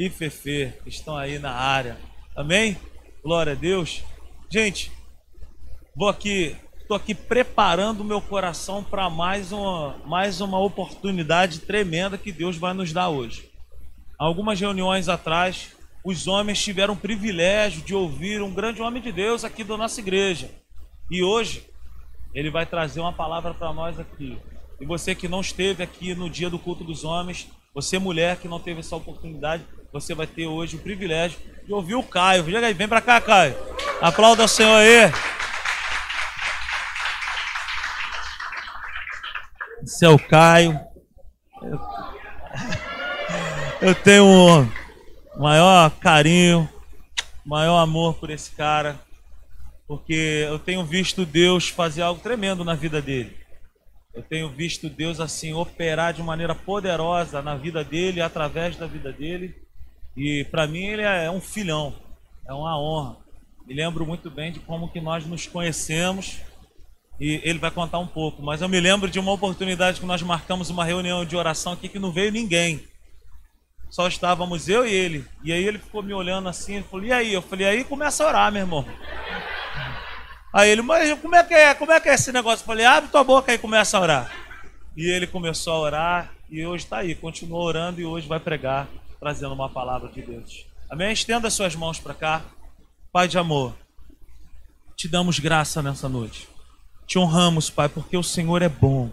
e Fefe que estão aí na área. Amém? Glória a Deus. Gente, vou aqui, estou aqui preparando o meu coração para mais uma, mais uma oportunidade tremenda que Deus vai nos dar hoje. Algumas reuniões atrás, os homens tiveram o privilégio de ouvir um grande homem de Deus aqui da nossa igreja. E hoje, ele vai trazer uma palavra para nós aqui. E você que não esteve aqui no dia do culto dos homens, você mulher que não teve essa oportunidade, você vai ter hoje o privilégio de ouvir o Caio. Chega aí, vem para cá, Caio. Aplauda o Senhor aí. Esse é o Caio. Eu, tenho um maior carinho, maior amor por esse cara, porque eu tenho visto Deus fazer algo tremendo na vida dele. Eu tenho visto Deus assim operar de maneira poderosa na vida dele, através da vida dele. E para mim ele é um filhão, é uma honra. Me lembro muito bem de como que nós nos conhecemos e ele vai contar um pouco. Mas eu me lembro de uma oportunidade que nós marcamos uma reunião de oração aqui que não veio ninguém. Só estávamos eu e ele. E aí ele ficou me olhando assim, ele falou, e aí? Eu falei, aí começa a orar, meu irmão. Aí ele, mas como é que é? Como é que é esse negócio? Eu falei, abre tua boca e começa a orar. E ele começou a orar e hoje está aí, continuou orando e hoje vai pregar trazendo uma palavra de Deus. Amém? Estenda suas mãos para cá. Pai de amor, te damos graça nessa noite. Te honramos, Pai, porque o Senhor é bom.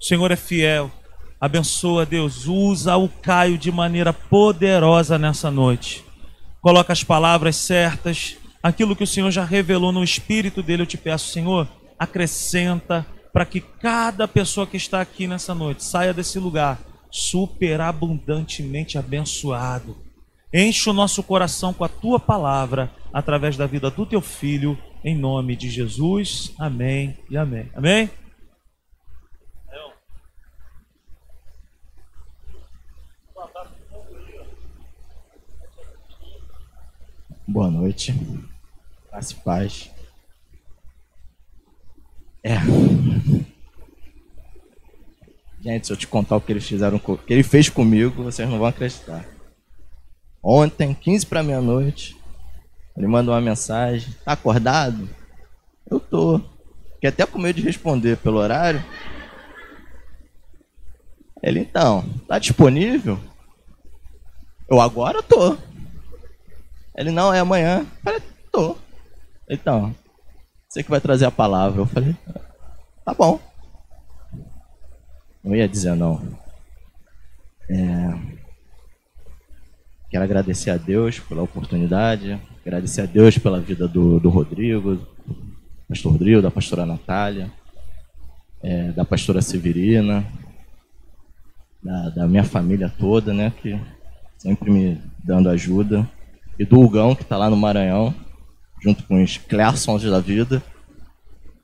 O Senhor é fiel. Abençoa, Deus. Usa o Caio de maneira poderosa nessa noite. Coloca as palavras certas. Aquilo que o Senhor já revelou no espírito dele, eu te peço, Senhor, acrescenta para que cada pessoa que está aqui nessa noite saia desse lugar superabundantemente abençoado. Enche o nosso coração com a tua palavra através da vida do teu filho, em nome de Jesus. Amém e amém. Amém? Boa noite. Paz e paz. É. Gente, se eu te contar o que eles fizeram, o que ele fez comigo, vocês não vão acreditar. Ontem, 15 para meia-noite, ele mandou uma mensagem: Tá acordado? Eu tô. Fiquei até com medo de responder pelo horário. Ele, então, tá disponível? Eu agora tô. Ele, não, é amanhã. Eu falei, tô. Então, você que vai trazer a palavra. Eu falei, tá bom. Não ia dizer não. É... Quero agradecer a Deus pela oportunidade, agradecer a Deus pela vida do, do Rodrigo, pastor Rodrigo, da pastora Natália, é, da pastora Severina, da, da, minha família toda, né, que sempre me dando ajuda, e do Hugão, que está lá no Maranhão, junto com os Clearsons da vida,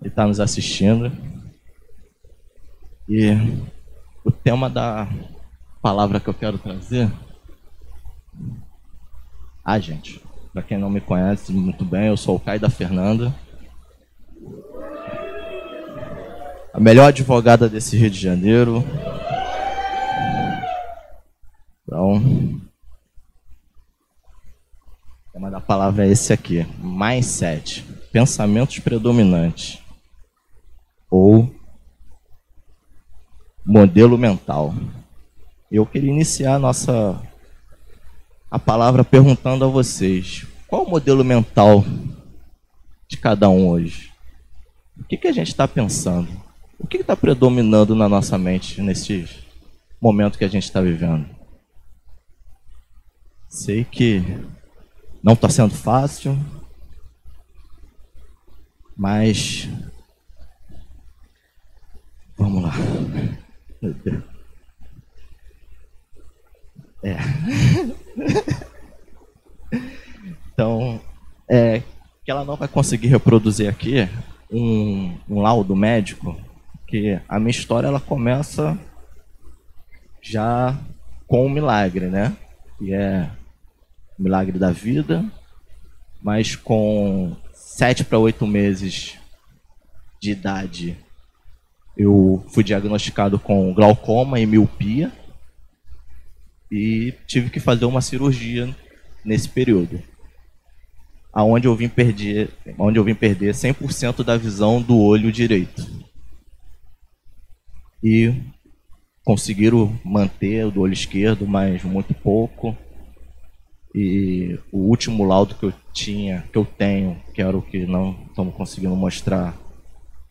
e está nos assistindo. E o tema da palavra que eu quero trazer. Ah, gente, para quem não me conhece muito bem, eu sou o Caio da Fernanda. A melhor advogada desse Rio de Janeiro. Então, o tema da palavra é esse aqui: mindset, pensamentos predominantes. Ou modelo mental. Eu queria iniciar a nossa a palavra perguntando a vocês: qual o modelo mental de cada um hoje? O que, que a gente está pensando? O que está predominando na nossa mente nesse momento que a gente está vivendo? Sei que não está sendo fácil, mas vamos lá. É. então, é, que ela não vai conseguir reproduzir aqui um, um laudo médico, que a minha história ela começa já com um milagre, né? Que é o milagre da vida, mas com sete para oito meses de idade eu fui diagnosticado com glaucoma e miopia. e tive que fazer uma cirurgia nesse período. Aonde eu vim perder, onde eu vim perder 100% da visão do olho direito. E conseguiram manter o do olho esquerdo, mas muito pouco. E o último laudo que eu tinha, que eu tenho, que era o que não estamos conseguindo mostrar,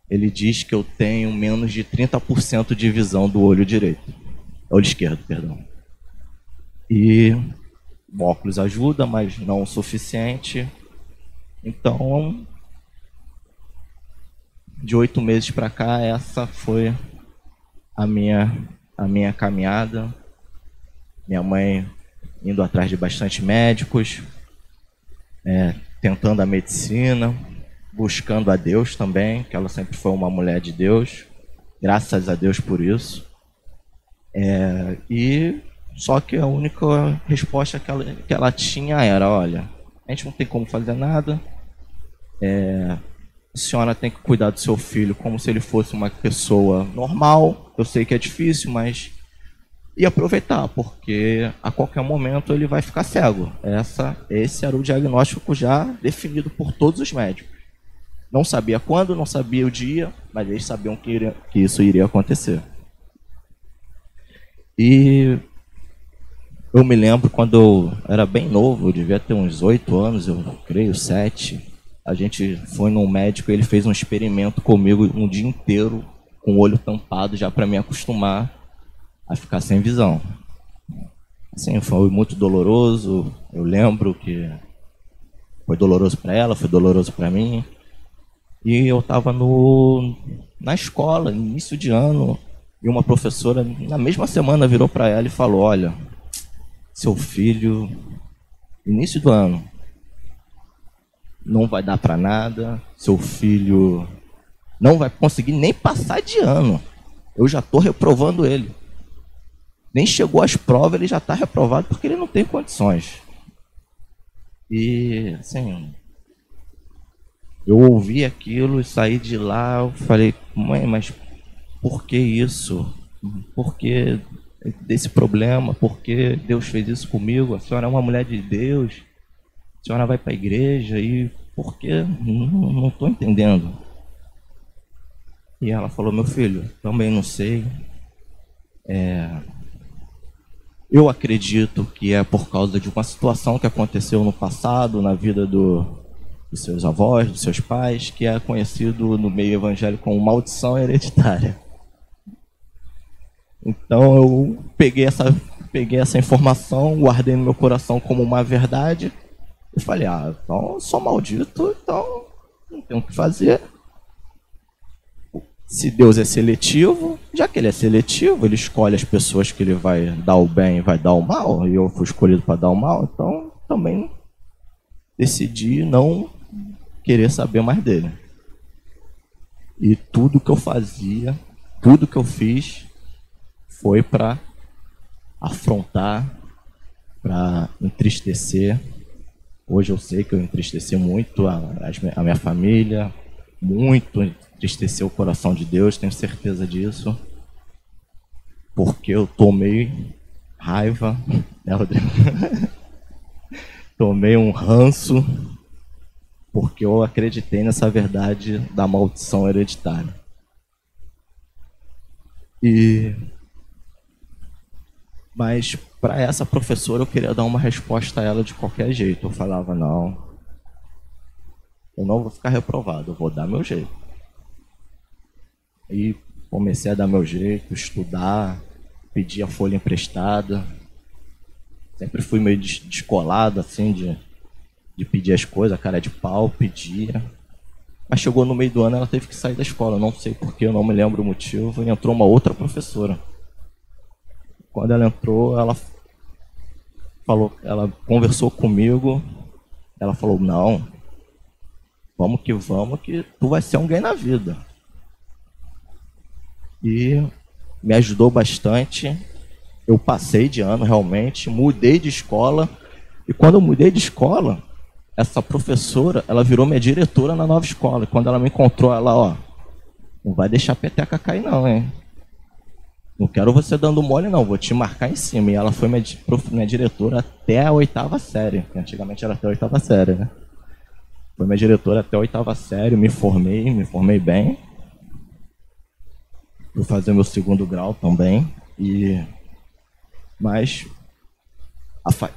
ele diz que eu tenho menos de 30% de visão do olho direito. Olho esquerdo, perdão. E o óculos ajuda, mas não o suficiente. Então, de oito meses para cá, essa foi a minha, a minha caminhada. Minha mãe indo atrás de bastante médicos, é, tentando a medicina, buscando a Deus também, que ela sempre foi uma mulher de Deus, graças a Deus por isso. É, e só que a única resposta que ela, que ela tinha era: olha, a gente não tem como fazer nada, é, a senhora tem que cuidar do seu filho como se ele fosse uma pessoa normal. Eu sei que é difícil, mas e aproveitar, porque a qualquer momento ele vai ficar cego. Essa, esse era o diagnóstico já definido por todos os médicos. Não sabia quando, não sabia o dia, mas eles sabiam que, iria, que isso iria acontecer. E eu me lembro quando eu era bem novo, eu devia ter uns oito anos, eu creio, sete. A gente foi num médico ele fez um experimento comigo um dia inteiro, com o olho tampado, já para me acostumar a ficar sem visão. Assim, foi muito doloroso. Eu lembro que foi doloroso para ela, foi doloroso para mim. E eu estava no na escola, início de ano, e uma professora na mesma semana virou para ela e falou: "Olha, seu filho início do ano não vai dar para nada, seu filho não vai conseguir nem passar de ano. Eu já estou reprovando ele. Nem chegou às provas, ele já está reprovado porque ele não tem condições. E, assim, eu ouvi aquilo e saí de lá, eu falei, mãe, mas por que isso? Por que desse problema? Por que Deus fez isso comigo? A senhora é uma mulher de Deus, a senhora vai para a igreja e por que? Não estou entendendo. E ela falou, meu filho, também não sei. É, eu acredito que é por causa de uma situação que aconteceu no passado, na vida do, dos seus avós, dos seus pais, que é conhecido no meio evangélico como maldição hereditária. Então eu peguei essa, peguei essa informação, guardei no meu coração como uma verdade e falei: ah, então sou maldito, então não tenho o que fazer se Deus é seletivo, já que ele é seletivo, ele escolhe as pessoas que ele vai dar o bem e vai dar o mal, e eu fui escolhido para dar o mal, então também decidi não querer saber mais dele. E tudo que eu fazia, tudo que eu fiz, foi para afrontar, para entristecer. Hoje eu sei que eu entristeci muito a, a minha família, muito entristeceu o coração de Deus, tenho certeza disso. Porque eu tomei raiva, né, Rodrigo? tomei um ranço, porque eu acreditei nessa verdade da maldição hereditária. E mas para essa professora eu queria dar uma resposta a ela de qualquer jeito. Eu falava não, eu não vou ficar reprovado, eu vou dar meu jeito. E comecei a dar meu jeito, estudar, pedir a folha emprestada. Sempre fui meio descolado, assim, de, de pedir as coisas, a cara de pau, pedia. Mas chegou no meio do ano, ela teve que sair da escola, não sei porquê, eu não me lembro o motivo, e entrou uma outra professora. Quando ela entrou, ela falou, ela conversou comigo, ela falou, não, vamos que vamos, que tu vai ser ganho na vida e me ajudou bastante. Eu passei de ano realmente, mudei de escola. E quando eu mudei de escola, essa professora, ela virou minha diretora na nova escola. Quando ela me encontrou, ela, ó, não vai deixar a peteca cair não, hein? Não quero você dando mole, não, vou te marcar em cima. E ela foi minha, minha diretora até a oitava série, que antigamente era até a oitava série, né? Foi minha diretora até a oitava série, me formei, me formei bem. Fui fazer meu segundo grau também. E mas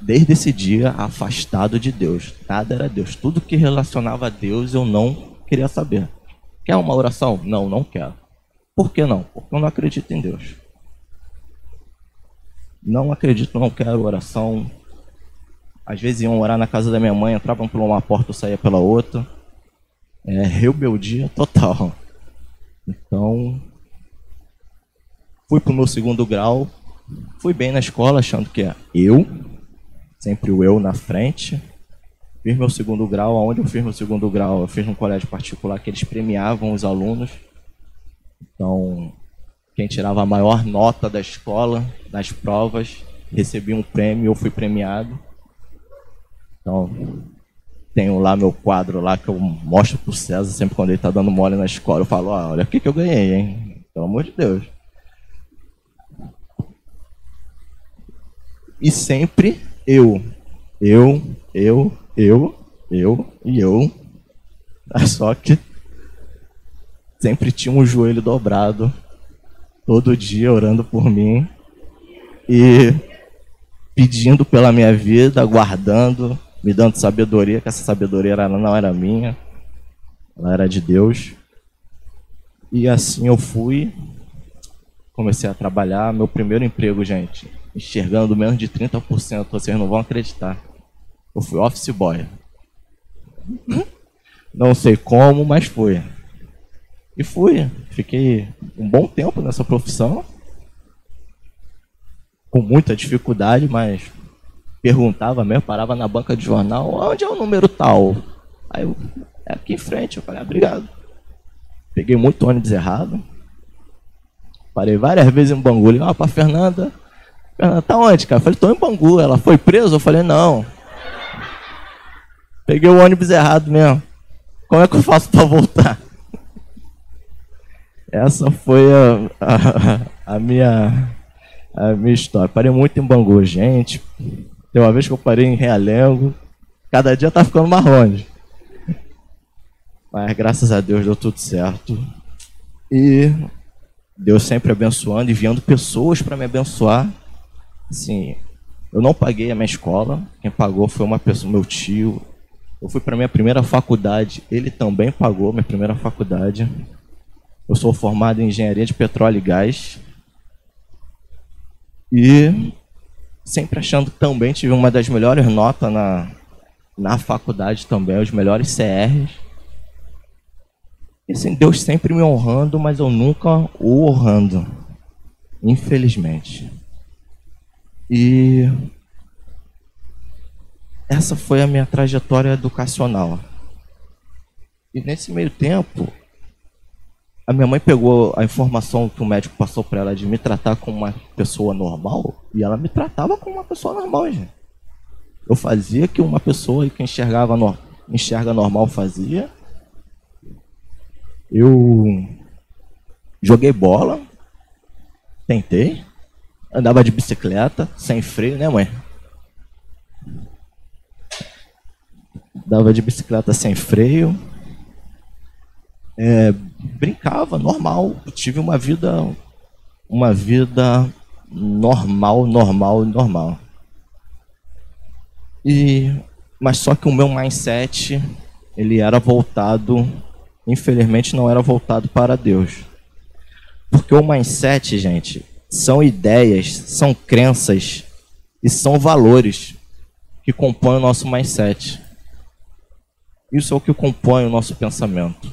desde esse dia afastado de Deus. Nada era Deus. Tudo que relacionava a Deus eu não queria saber. Quer uma oração? Não, não quero. Por que não? Porque eu não acredito em Deus. Não acredito, não quero oração. Às vezes iam orar na casa da minha mãe, entravam por uma porta e saía pela outra. É rebeldia total. Então, fui para o meu segundo grau, fui bem na escola, achando que é eu, sempre o eu na frente. Fiz meu segundo grau, aonde eu fiz meu segundo grau? Eu fiz num colégio particular que eles premiavam os alunos. Então, quem tirava a maior nota da escola, das provas, recebia um prêmio, eu fui premiado. Então, tenho lá meu quadro lá que eu mostro pro César sempre quando ele tá dando mole na escola. Eu falo, ah, olha o que, que eu ganhei, hein? Pelo amor de Deus. E sempre eu. Eu, eu, eu, eu e eu. Só que sempre tinha um joelho dobrado todo dia orando por mim e pedindo pela minha vida, aguardando, me dando sabedoria, que essa sabedoria não era minha, ela era de Deus. E assim eu fui, comecei a trabalhar, meu primeiro emprego, gente, enxergando menos de 30%, vocês não vão acreditar. Eu fui office boy. Não sei como, mas fui. E fui. Fiquei um bom tempo nessa profissão. Com muita dificuldade, mas perguntava mesmo, parava na banca de jornal, onde é o número tal? Aí eu, é aqui em frente, eu falei, ah, obrigado. Peguei muito ônibus errado. Parei várias vezes em Bangu, liguei ah, pra Fernanda. Fernanda, tá onde, cara? Eu falei, tô em Bangu. Ela foi presa? Eu falei, não. Peguei o ônibus errado mesmo. Como é que eu faço para voltar? Essa foi a, a, a, minha, a minha história. Parei muito em Bangu, gente. Tem uma vez que eu parei em Realengo. Cada dia tá ficando mais longe. Mas graças a Deus deu tudo certo. E Deus sempre abençoando, enviando pessoas para me abençoar. Assim, eu não paguei a minha escola. Quem pagou foi uma pessoa, meu tio. Eu fui para minha primeira faculdade. Ele também pagou minha primeira faculdade. Eu sou formado em engenharia de petróleo e gás. E sempre achando também tive uma das melhores notas na, na faculdade também, os melhores CRs. E assim, Deus sempre me honrando, mas eu nunca o honrando. Infelizmente. E essa foi a minha trajetória educacional. E nesse meio tempo, a minha mãe pegou a informação que o médico passou para ela de me tratar como uma pessoa normal e ela me tratava como uma pessoa normal, gente. Eu fazia que uma pessoa que enxergava no, enxerga normal fazia. Eu joguei bola, tentei, andava de bicicleta sem freio, né, mãe? Andava de bicicleta sem freio. É, brincava, normal. Tive uma vida, uma vida normal, normal, normal. E, mas só que o meu mindset, ele era voltado, infelizmente não era voltado para Deus. Porque o mindset, gente, são ideias, são crenças e são valores que compõem o nosso mindset. Isso é o que compõe o nosso pensamento.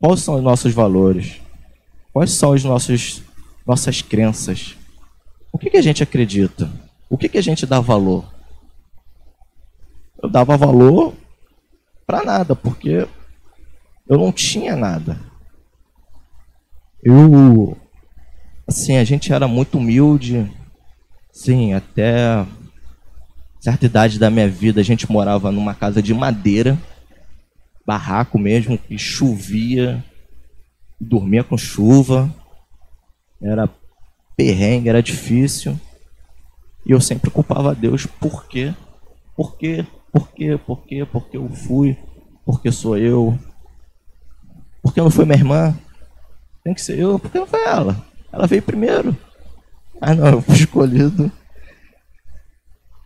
Quais são os nossos valores? Quais são as nossos, nossas crenças? O que, que a gente acredita? O que, que a gente dá valor? Eu dava valor para nada, porque eu não tinha nada. Eu, assim, a gente era muito humilde, sim, até certa idade da minha vida a gente morava numa casa de madeira barraco mesmo, que chovia, dormia com chuva. Era perrengue, era difícil. E eu sempre culpava Deus por quê? Por quê? Por quê? Por quê? Porque eu fui? Porque sou eu? Porque não foi minha irmã? Tem que ser eu? Porque não foi ela? Ela veio primeiro. Ah não, eu fui escolhido.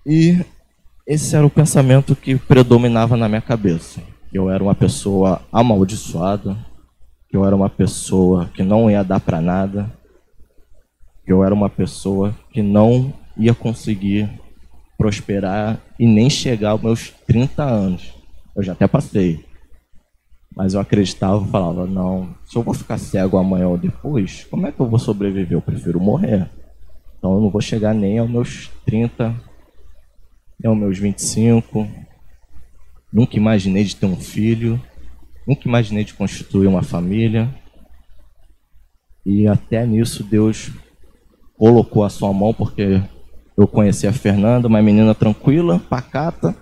E esse era o pensamento que predominava na minha cabeça. Eu era uma pessoa amaldiçoada, que eu era uma pessoa que não ia dar para nada, que eu era uma pessoa que não ia conseguir prosperar e nem chegar aos meus 30 anos. Eu já até passei. Mas eu acreditava falava, não, se eu vou ficar cego amanhã ou depois, como é que eu vou sobreviver? Eu prefiro morrer. Então eu não vou chegar nem aos meus 30, nem aos meus 25. Nunca imaginei de ter um filho. Nunca imaginei de constituir uma família. E até nisso Deus colocou a sua mão, porque eu conheci a Fernanda, uma menina tranquila, pacata.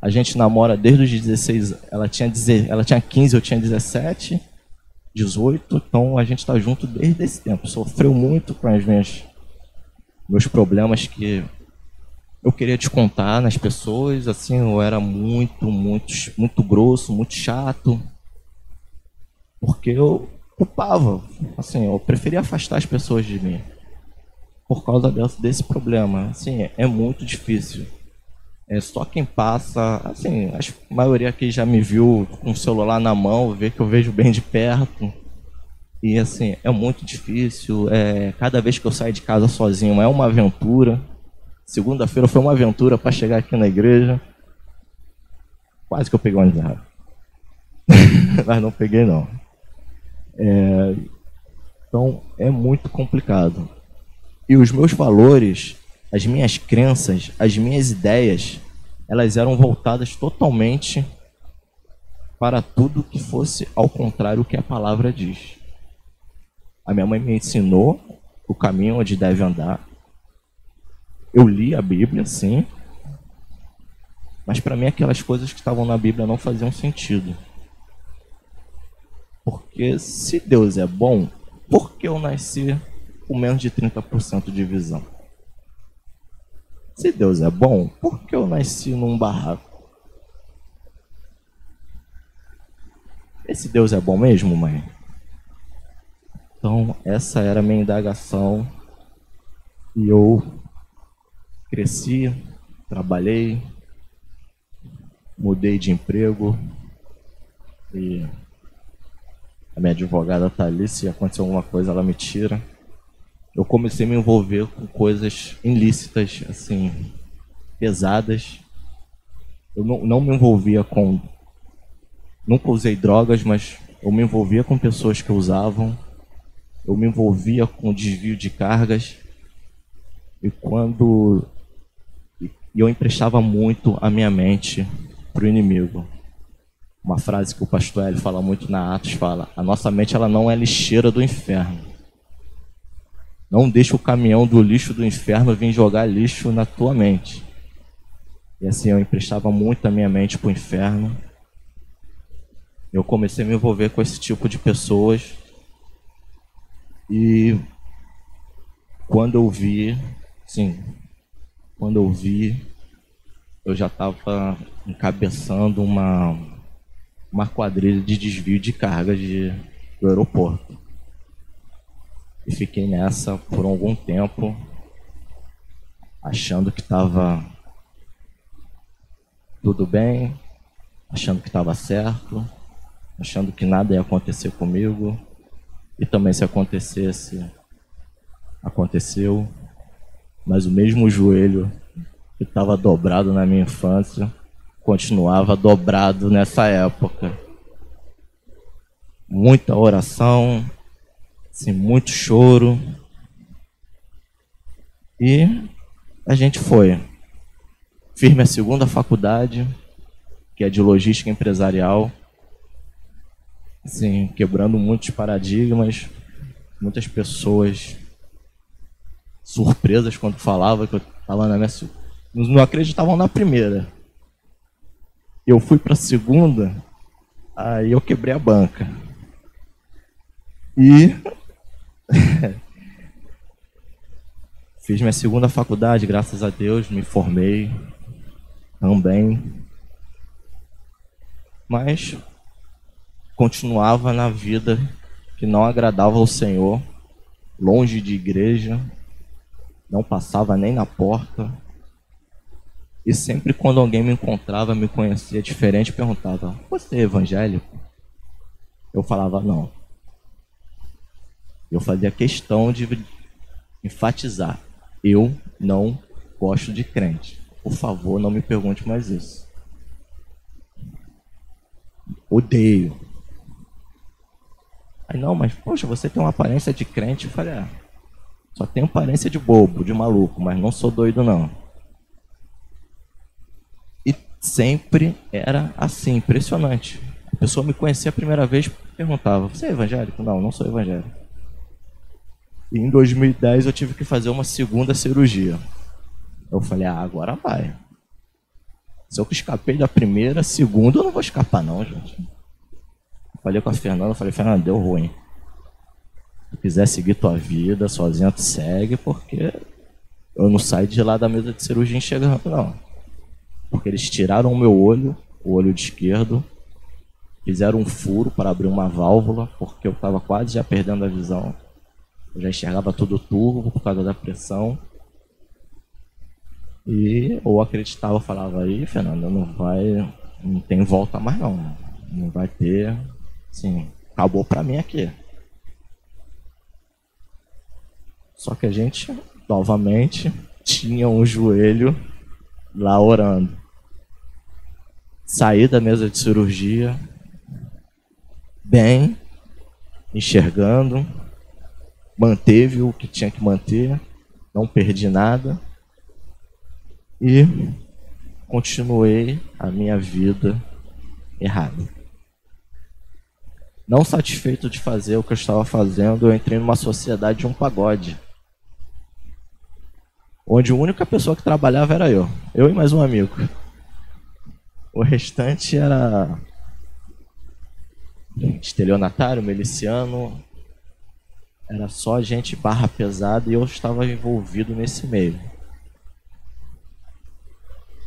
A gente namora desde os 16, ela tinha, ela tinha 15, eu tinha 17, 18, então a gente está junto desde esse tempo. Sofreu muito com as minhas meus problemas que eu queria te contar nas pessoas, assim, eu era muito, muito, muito grosso, muito chato, porque eu culpava, assim, eu preferia afastar as pessoas de mim por causa desse problema. Assim, é muito difícil. É só quem passa, assim, a maioria aqui já me viu com o celular na mão, vê que eu vejo bem de perto. E assim, é muito difícil. É, cada vez que eu saio de casa sozinho é uma aventura. Segunda-feira foi uma aventura para chegar aqui na igreja. Quase que eu peguei um errado. Mas não peguei não. É, então é muito complicado. E os meus valores, as minhas crenças, as minhas ideias, elas eram voltadas totalmente para tudo que fosse ao contrário do que a palavra diz. A minha mãe me ensinou o caminho onde deve andar. Eu li a Bíblia, sim. Mas para mim aquelas coisas que estavam na Bíblia não faziam sentido. Porque se Deus é bom, por que eu nasci com menos de 30% de visão? Se Deus é bom, por que eu nasci num barraco? Esse Deus é bom mesmo, mãe? Então, essa era a minha indagação. E eu cresci, trabalhei, mudei de emprego. E a minha advogada está ali, se acontecer alguma coisa, ela me tira. Eu comecei a me envolver com coisas ilícitas, assim, pesadas. Eu não, não me envolvia com. Nunca usei drogas, mas eu me envolvia com pessoas que usavam eu me envolvia com desvio de cargas e quando e eu emprestava muito a minha mente para o inimigo. Uma frase que o pastor Hélio fala muito na Atos fala: a nossa mente ela não é lixeira do inferno. Não deixa o caminhão do lixo do inferno vir jogar lixo na tua mente. E assim eu emprestava muito a minha mente para o inferno. Eu comecei a me envolver com esse tipo de pessoas e quando eu vi, sim, quando eu vi, eu já estava encabeçando uma, uma quadrilha de desvio de carga de, do aeroporto. E fiquei nessa por algum tempo, achando que estava tudo bem, achando que estava certo, achando que nada ia acontecer comigo. E também se acontecesse, aconteceu, mas o mesmo joelho que estava dobrado na minha infância continuava dobrado nessa época. Muita oração, assim, muito choro. E a gente foi. Fiz minha segunda faculdade, que é de logística empresarial assim, quebrando muitos paradigmas, muitas pessoas surpresas quando falava que eu estava na minha não acreditavam na primeira. Eu fui para a segunda, aí eu quebrei a banca. E Fiz minha segunda faculdade, graças a Deus, me formei também. Mas continuava na vida que não agradava ao Senhor, longe de igreja, não passava nem na porta. E sempre quando alguém me encontrava, me conhecia diferente, perguntava: Você é evangélico? Eu falava: Não. Eu fazia questão de enfatizar: Eu não gosto de crente. Por favor, não me pergunte mais isso. Odeio. Aí não, mas poxa, você tem uma aparência de crente. Eu falei, ah, só tenho aparência de bobo, de maluco, mas não sou doido não. E sempre era assim, impressionante. A pessoa me conhecia a primeira vez perguntava, você é evangélico? Não, não sou evangélico. E em 2010 eu tive que fazer uma segunda cirurgia. Eu falei, ah, agora vai. Se eu escapei da primeira, segunda eu não vou escapar não, gente. Falei com a Fernanda, falei, Fernanda, deu ruim. Se quiser seguir tua vida sozinha, tu segue, porque eu não saio de lá da mesa de cirurgia enxergando, não. Porque eles tiraram o meu olho, o olho de esquerdo, fizeram um furo para abrir uma válvula, porque eu estava quase já perdendo a visão. Eu já enxergava tudo turvo por causa da pressão. E ou acreditava, falava aí, Fernanda, não vai, não tem volta mais não. Não vai ter, sim, acabou para mim aqui. Só que a gente, novamente, tinha um joelho lá orando. Saí da mesa de cirurgia, bem, enxergando, manteve o que tinha que manter, não perdi nada e continuei a minha vida errada. Não satisfeito de fazer o que eu estava fazendo, eu entrei numa sociedade de um pagode. Onde a única pessoa que trabalhava era eu. Eu e mais um amigo. O restante era estelionatário, miliciano. Era só gente barra pesada e eu estava envolvido nesse meio.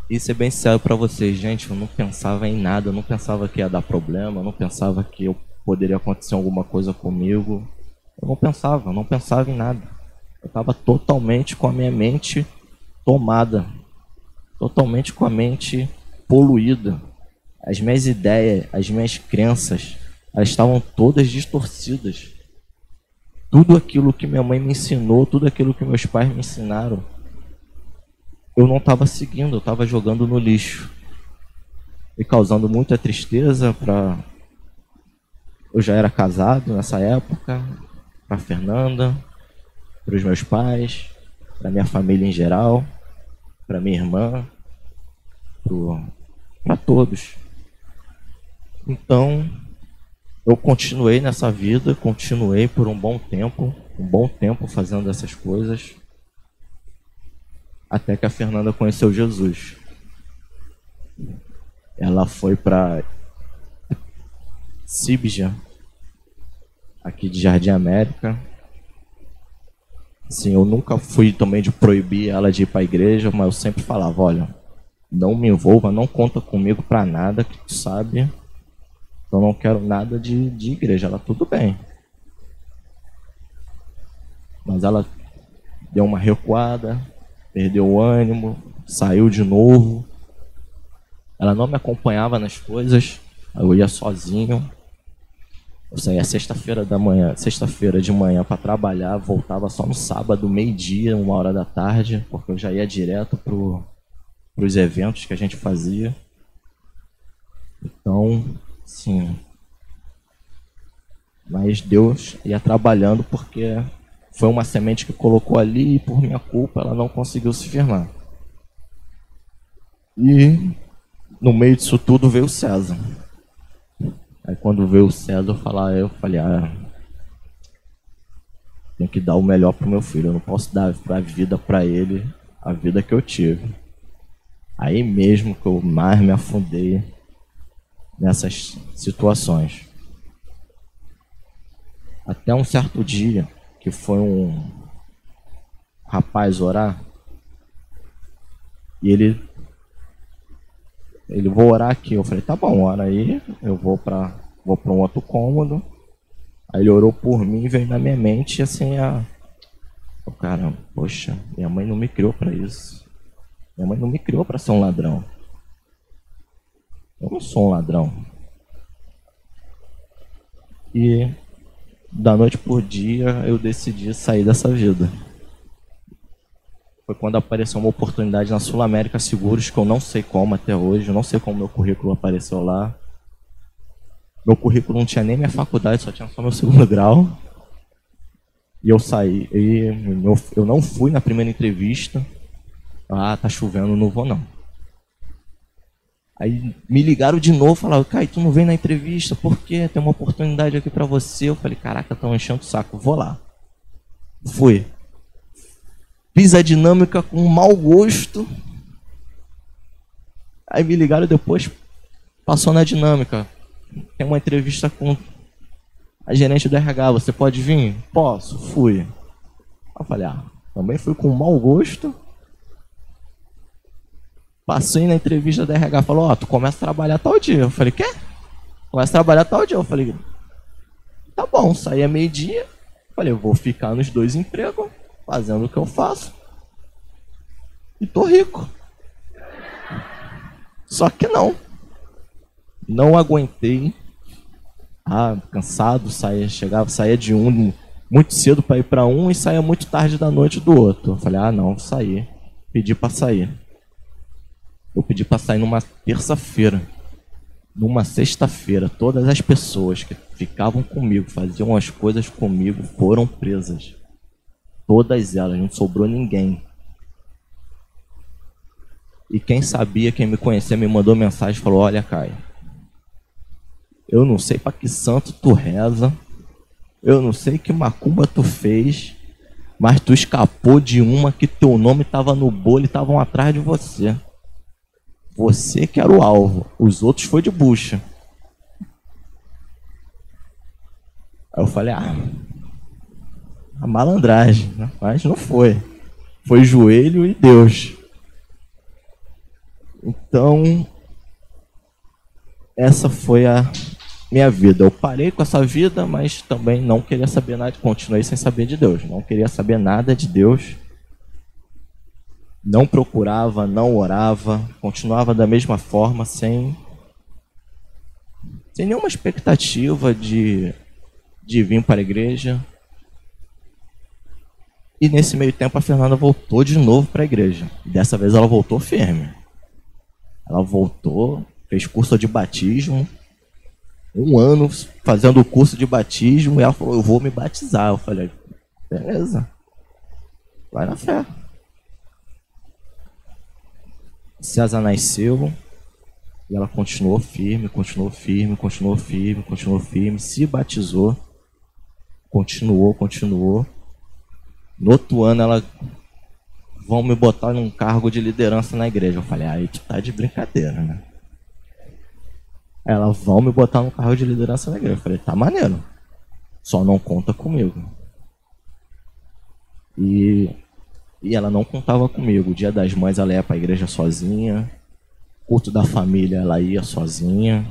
E ser bem sério para vocês, gente, eu não pensava em nada, eu não pensava que ia dar problema, eu não pensava que eu poderia acontecer alguma coisa comigo. Eu não pensava, eu não pensava em nada. Eu estava totalmente com a minha mente tomada, totalmente com a mente poluída. As minhas ideias, as minhas crenças, elas estavam todas distorcidas. Tudo aquilo que minha mãe me ensinou, tudo aquilo que meus pais me ensinaram, eu não estava seguindo, eu estava jogando no lixo. E causando muita tristeza para. Eu já era casado nessa época, para Fernanda, para os meus pais, para minha família em geral, para minha irmã, para todos. Então, eu continuei nessa vida, continuei por um bom tempo, um bom tempo fazendo essas coisas, até que a Fernanda conheceu Jesus. Ela foi para Sibja, aqui de Jardim América. Assim, eu nunca fui também de proibir ela de ir para a igreja, mas eu sempre falava, olha, não me envolva, não conta comigo para nada, que tu sabe. Eu não quero nada de, de igreja. Ela, tudo bem. Mas ela deu uma recuada, perdeu o ânimo, saiu de novo. Ela não me acompanhava nas coisas, eu ia sozinho. Eu saía sexta-feira da manhã, sexta-feira de manhã para trabalhar, voltava só no sábado, meio-dia, uma hora da tarde, porque eu já ia direto pro os eventos que a gente fazia. Então, sim. Mas Deus ia trabalhando porque foi uma semente que colocou ali e por minha culpa ela não conseguiu se firmar. E no meio disso tudo veio o César. Aí quando veio o César falar, eu falei, ah, tenho que dar o melhor pro meu filho, eu não posso dar a vida para ele, a vida que eu tive. Aí mesmo que eu mais me afundei nessas situações. Até um certo dia que foi um. rapaz orar. E ele ele vou orar aqui. Eu falei, tá bom, ora aí. Eu vou para vou para um outro cômodo. Aí ele orou por mim veio na minha mente assim a oh, caramba, poxa, minha mãe não me criou para isso. Minha mãe não me criou para ser um ladrão. Eu não sou um ladrão. E da noite por dia eu decidi sair dessa vida. Foi quando apareceu uma oportunidade na Sul América Seguros, que eu não sei como até hoje, eu não sei como meu currículo apareceu lá. Meu currículo não tinha nem minha faculdade, só tinha só meu segundo grau. E eu saí. E eu não fui na primeira entrevista. Ah, tá chovendo, não vou não. Aí me ligaram de novo, falaram, Kai, tu não vem na entrevista, por quê? Tem uma oportunidade aqui para você. Eu falei, caraca, estão enchendo o saco, vou lá. Fui. Fiz a dinâmica com mau gosto. Aí me ligaram depois, passou na dinâmica. Tem uma entrevista com a gerente do RH, você pode vir? Posso, fui. Eu falei, ah, também fui com mau gosto. Passei na entrevista da RH, falou, ó, oh, tu começa a trabalhar tal dia. Eu falei, quê? Começa a trabalhar tal dia. Eu falei, tá bom, saí a meio-dia. Falei, eu vou ficar nos dois empregos fazendo o que eu faço. E tô rico. Só que não. Não aguentei. Ah, cansado, saía, chegava, saía de um muito cedo para ir para um e saía muito tarde da noite do outro. Eu falei: "Ah, não, sair". Pedi para sair. Eu pedi para sair numa terça-feira. Numa sexta-feira, todas as pessoas que ficavam comigo, faziam as coisas comigo, foram presas. Todas elas, não sobrou ninguém. E quem sabia, quem me conhecia, me mandou mensagem falou: Olha, Caio, eu não sei para que santo tu reza, eu não sei que macumba tu fez, mas tu escapou de uma que teu nome estava no bolo e estavam atrás de você. Você que era o alvo, os outros foi de bucha. Aí eu falei, ah, a malandragem, né? mas não foi. Foi joelho e Deus. Então, essa foi a minha vida. Eu parei com essa vida, mas também não queria saber nada, continuei sem saber de Deus. Não queria saber nada de Deus. Não procurava, não orava, continuava da mesma forma, sem, sem nenhuma expectativa de, de vir para a igreja, e nesse meio tempo a Fernanda voltou de novo para a igreja. Dessa vez ela voltou firme. Ela voltou, fez curso de batismo. Um ano fazendo o curso de batismo e ela falou: Eu vou me batizar. Eu falei: Beleza, vai na fé. César nasceu e ela continuou firme, continuou firme, continuou firme, continuou firme, se batizou, continuou, continuou. No outro ano ela vão me botar num cargo de liderança na igreja. Eu falei, aí tu tá de brincadeira, né? Ela vão me botar num cargo de liderança na igreja. Eu falei, tá maneiro. Só não conta comigo. E, e ela não contava comigo. O dia das mães ela ia pra igreja sozinha. Culto da família ela ia sozinha.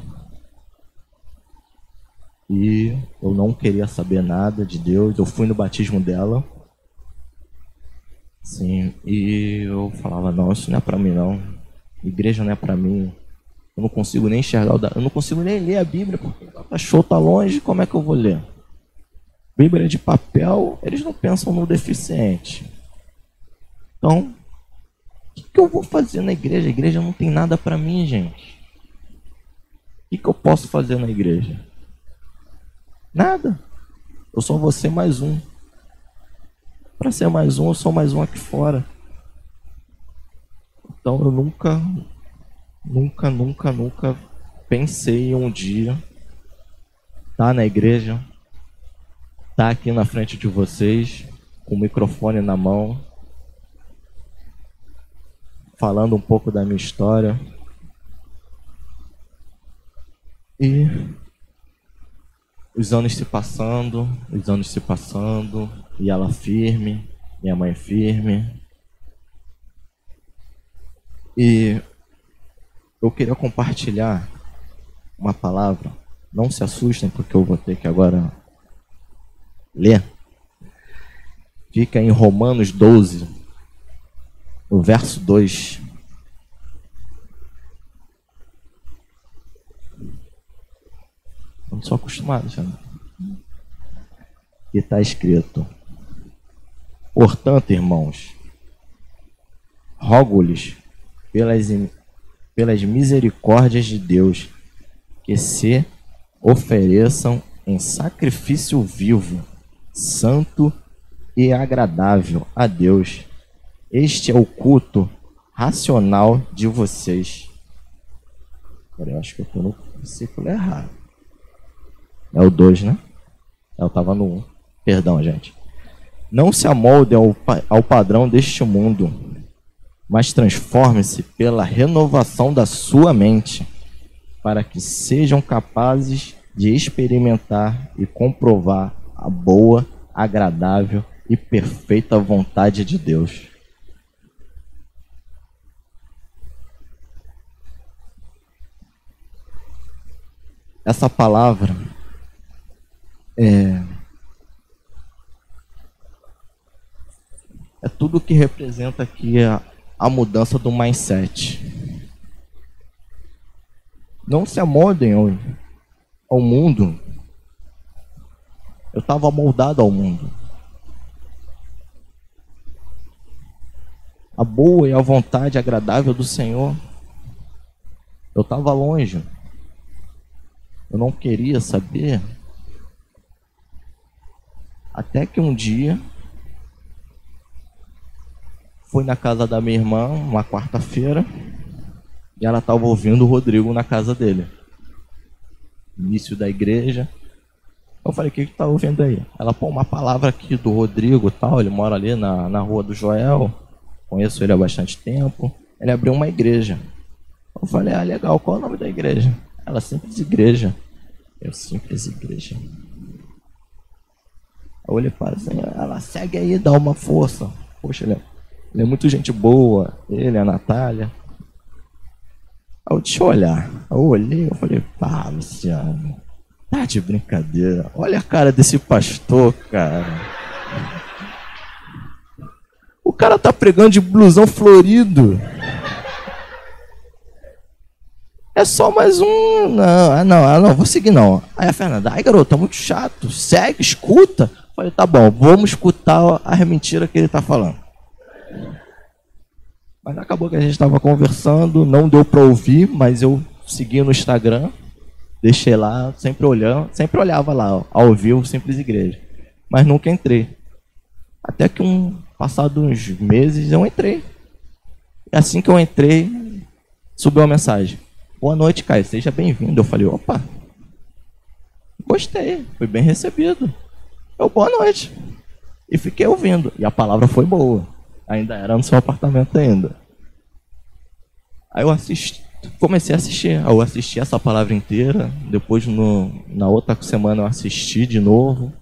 E eu não queria saber nada de Deus. Eu fui no batismo dela. Sim, e eu falava, não, isso não é para mim não. Igreja não é para mim. Eu não consigo nem enxergar eu não consigo nem ler a Bíblia porque o show tá longe, como é que eu vou ler? Bíblia de papel, eles não pensam no deficiente. Então, o que, que eu vou fazer na igreja? A igreja não tem nada para mim, gente. O que, que eu posso fazer na igreja? Nada. Eu vou ser mais um. Para ser mais um, eu sou mais um aqui fora. Então eu nunca, nunca, nunca, nunca pensei em um dia estar tá na igreja, estar tá aqui na frente de vocês, com o microfone na mão, falando um pouco da minha história. E os anos se passando, os anos se passando, e ela firme, minha mãe firme. E eu queria compartilhar uma palavra. Não se assustem, porque eu vou ter que agora ler. Fica em Romanos 12, no verso 2. Não sou acostumado, já. E está escrito: Portanto, irmãos, rogo-lhes pelas, pelas misericórdias de Deus que se ofereçam em sacrifício vivo, santo e agradável a Deus. Este é o culto racional de vocês. Eu acho que eu estou no versículo errado. É o 2, né? Eu estava no 1. Um. Perdão, gente. Não se amoldem ao, ao padrão deste mundo, mas transforme-se pela renovação da sua mente, para que sejam capazes de experimentar e comprovar a boa, agradável e perfeita vontade de Deus. Essa palavra é, é tudo que representa aqui a, a mudança do mindset. Não se amoldem ao, ao mundo. Eu estava moldado ao mundo. A boa e a vontade agradável do Senhor. Eu estava longe. Eu não queria saber. Até que um dia fui na casa da minha irmã, uma quarta-feira, e ela estava ouvindo o Rodrigo na casa dele. Início da igreja. Eu falei, o que, que tá ouvindo aí? Ela, pô, uma palavra aqui do Rodrigo tal, ele mora ali na, na rua do Joel, conheço ele há bastante tempo. Ele abriu uma igreja. Eu falei, ah, legal, qual é o nome da igreja? Ela, Simples Igreja. Eu, Simples Igreja. Olhei para assim, ela segue aí, dá uma força. Poxa, ele é ele é muito gente boa, ele, a Natália. Aí deixa eu olhar. Eu olhei, eu falei, pá, Luciano, tá de brincadeira. Olha a cara desse pastor, cara. O cara tá pregando de blusão florido. É só mais um. Não, ah, não, ah, não, vou seguir não. Aí a Fernanda, ai garoto, tá muito chato. Segue, escuta. Eu falei, tá bom, vamos escutar a mentira que ele tá falando. Mas acabou que a gente estava conversando, não deu para ouvir, mas eu segui no Instagram, deixei lá, sempre olhando, sempre olhava lá, ao vivo, Simples Igreja. Mas nunca entrei. Até que um passado uns meses eu entrei. E assim que eu entrei, subiu uma mensagem. Boa noite, Caio, seja bem-vindo. Eu falei, opa, gostei, fui bem recebido. Eu, boa noite. E fiquei ouvindo. E a palavra foi boa. Ainda era no seu apartamento ainda. Aí eu assisti, comecei a assistir. Eu assisti essa palavra inteira. Depois, no, na outra semana, eu assisti de novo.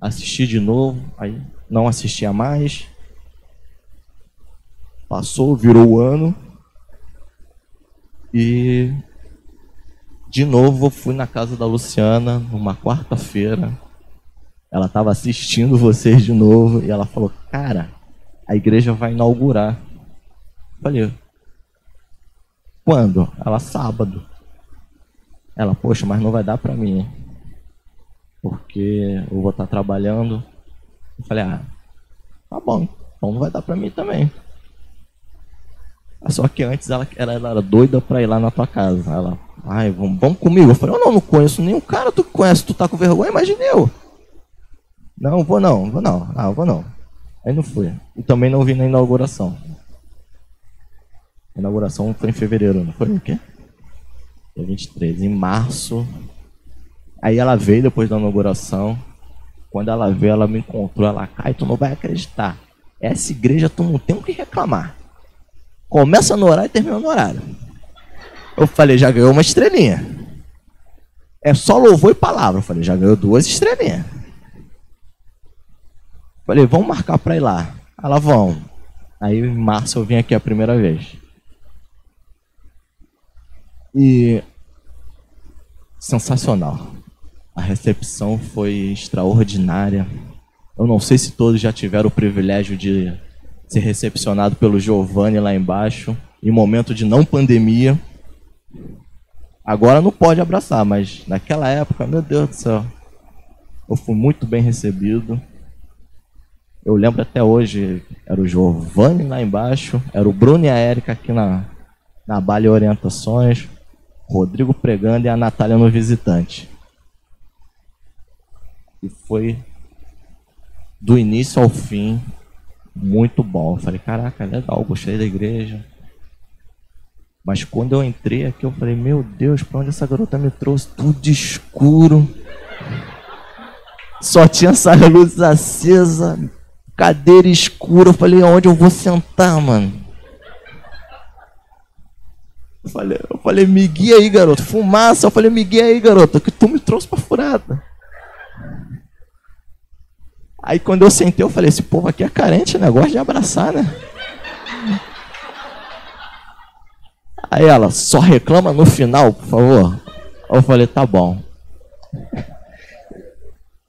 Assisti de novo. Aí não assistia mais. Passou, virou o ano. E de novo fui na casa da Luciana numa quarta-feira. Ela estava assistindo vocês de novo e ela falou: Cara, a igreja vai inaugurar. Falei, quando? Ela, sábado. Ela, poxa, mas não vai dar para mim. Porque eu vou estar trabalhando. Eu falei, ah, tá bom, então não vai dar para mim também. Só que antes ela, ela, ela, era doida pra ir lá na tua casa. Ela, ai, vamos, vamos comigo. Eu falei, eu não, não conheço nenhum cara, tu conhece, tu tá com vergonha, imagine eu. Não, vou não, vou não, ah, vou não. Aí não fui. E também não vi na inauguração. A inauguração foi em fevereiro, não foi? O quê? Dia 23. Em março. Aí ela veio depois da inauguração. Quando ela veio, ela me encontrou. Ela, cai, tu não vai acreditar. Essa igreja tu não tem o que reclamar. Começa no horário e termina no horário. Eu falei, já ganhou uma estrelinha. É só louvor e palavra. Eu falei, já ganhou duas estrelinhas. Falei, vamos marcar para ir lá. Ela, vão. Aí em março eu vim aqui a primeira vez. E sensacional. A recepção foi extraordinária. Eu não sei se todos já tiveram o privilégio de ser recepcionado pelo Giovanni lá embaixo, em momento de não pandemia. Agora não pode abraçar, mas naquela época, meu Deus do céu, eu fui muito bem recebido. Eu lembro até hoje, era o Giovanni lá embaixo, era o Bruno e a Érica aqui na, na Bale Orientações, Rodrigo pregando e a Natália no visitante. E foi do início ao fim muito bom. Eu falei, caraca, legal, gostei da igreja. Mas quando eu entrei aqui, eu falei, meu Deus, para onde essa garota me trouxe? Tudo escuro. Só tinha essa luz acesa, cadeira escura. Eu falei, onde eu vou sentar, mano? Eu falei, eu falei, me guia aí, garoto. Fumaça. Eu falei, me guia aí, garoto, que tu me trouxe pra furada. Aí quando eu sentei, eu falei, esse povo aqui é carente, né? Gosta de abraçar, né? Aí ela, só reclama no final, por favor. Eu falei, tá bom.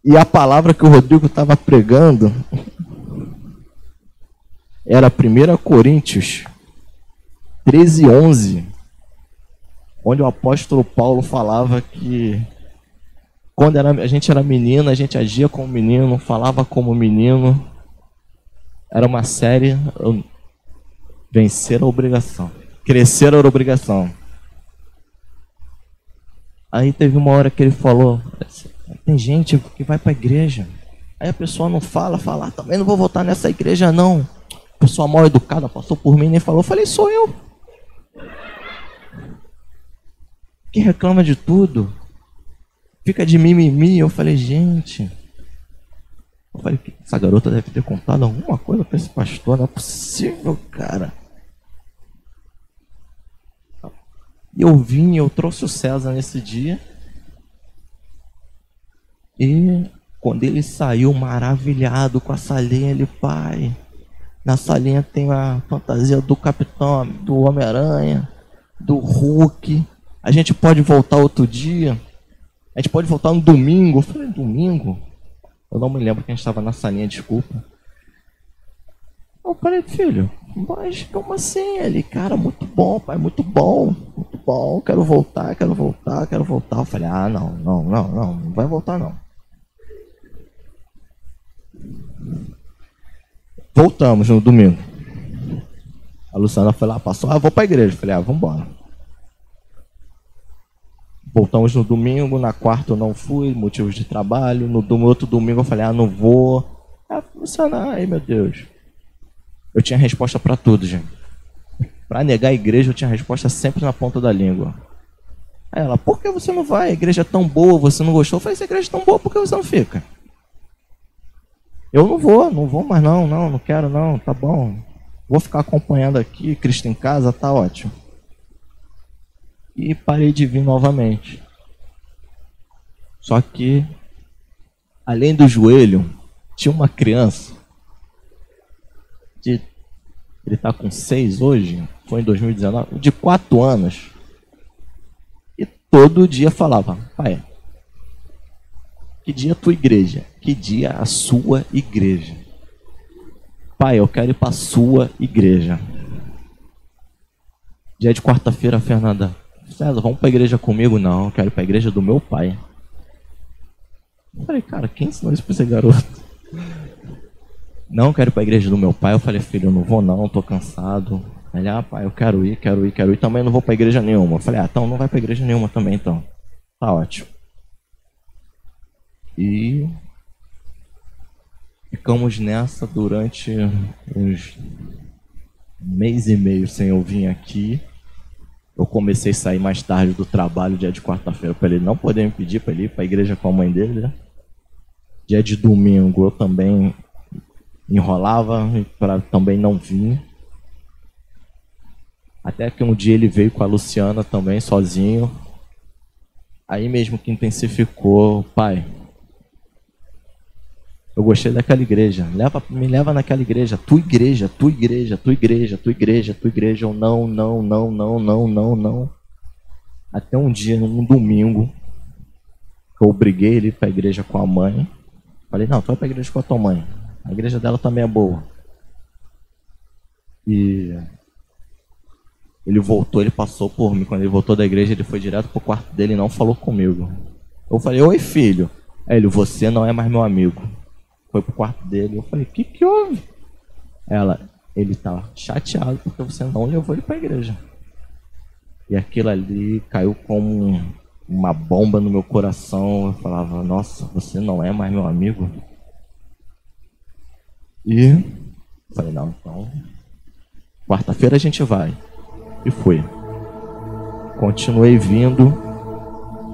E a palavra que o Rodrigo estava pregando era 1 Coríntios 13, 11, onde o apóstolo Paulo falava que quando era, a gente era menino, a gente agia como menino, falava como menino. Era uma série. Vencer a obrigação. Crescer era obrigação. Aí teve uma hora que ele falou: tem gente que vai para a igreja. Aí a pessoa não fala, fala, ah, também não vou votar nessa igreja não. Pessoa mal educada passou por mim e nem falou. Eu falei, sou eu. Que reclama de tudo. Fica de mimimi. Eu falei, gente. Eu falei, essa garota deve ter contado alguma coisa para esse pastor. Não é possível, cara. E eu vim, eu trouxe o César nesse dia. E quando ele saiu maravilhado com a salinha, ele, pai, na salinha tem a fantasia do Capitão, do Homem-Aranha, do Hulk. A gente pode voltar outro dia? A gente pode voltar no domingo? Eu falei, domingo? Eu não me lembro que a gente estava na salinha, desculpa. Eu falei, filho, mas como assim? Ele, cara, muito bom, pai, muito bom, muito bom, quero voltar, quero voltar, quero voltar. Eu falei, ah, não, não, não, não, não vai voltar não. Voltamos no domingo. A Luciana foi lá, passou, ah, vou para a igreja. Eu falei, ah, vamos embora. Voltamos no domingo, na quarta eu não fui, motivos de trabalho. No outro domingo eu falei, ah, não vou. Ah, Luciana, ai meu Deus. Eu tinha resposta para tudo, gente. Para negar a igreja, eu tinha resposta sempre na ponta da língua. Aí ela, por que você não vai? A igreja é tão boa, você não gostou? Eu falei, se a igreja é tão boa, por que você não fica? Eu não vou, não vou mais não, não, não quero não, tá bom. Vou ficar acompanhando aqui, Cristo em casa, tá ótimo. E parei de vir novamente. Só que, além do joelho, tinha uma criança de ele está com seis hoje, foi em 2019, de quatro anos. E todo dia falava, pai, que dia a tua igreja? Que dia a sua igreja? Pai, eu quero ir para a sua igreja. Dia de quarta-feira, Fernanda. César, vamos para a igreja comigo? Não, quero ir para a igreja do meu pai. Eu falei, cara, quem ensinou isso para esse garoto? Não, quero ir para a igreja do meu pai. Eu falei, filho, eu não vou não, estou cansado. Ele, ah, pai, eu quero ir, quero ir, quero ir. Também não vou para a igreja nenhuma. Eu falei, ah, então não vai para a igreja nenhuma também, então. Tá ótimo. E ficamos nessa durante uns mês e meio sem eu vir aqui. Eu comecei a sair mais tarde do trabalho, dia de quarta-feira, para ele não poder me pedir para ir para a igreja com a mãe dele. Né? Dia de domingo eu também enrolava para também não vir. Até que um dia ele veio com a Luciana também, sozinho. Aí mesmo que intensificou, pai, Eu gostei daquela igreja. Leva, me leva naquela igreja. Tua igreja, tua igreja, tua igreja, tua igreja, tua igreja. Eu não, não, não, não, não, não, não. Até um dia, num domingo, eu obriguei ele para a igreja com a mãe. Falei, não, tu vai para a igreja com a tua mãe. A igreja dela também é boa. E ele voltou, ele passou por mim. Quando ele voltou da igreja, ele foi direto pro quarto dele e não falou comigo. Eu falei, oi filho. Aí ele, você não é mais meu amigo. Foi pro quarto dele. Eu falei, que que houve? Ela, ele tá chateado porque você não levou ele pra igreja. E aquilo ali caiu como uma bomba no meu coração. Eu falava, nossa, você não é mais meu amigo. E falei, não, então. Quarta-feira a gente vai. E fui. Continuei vindo,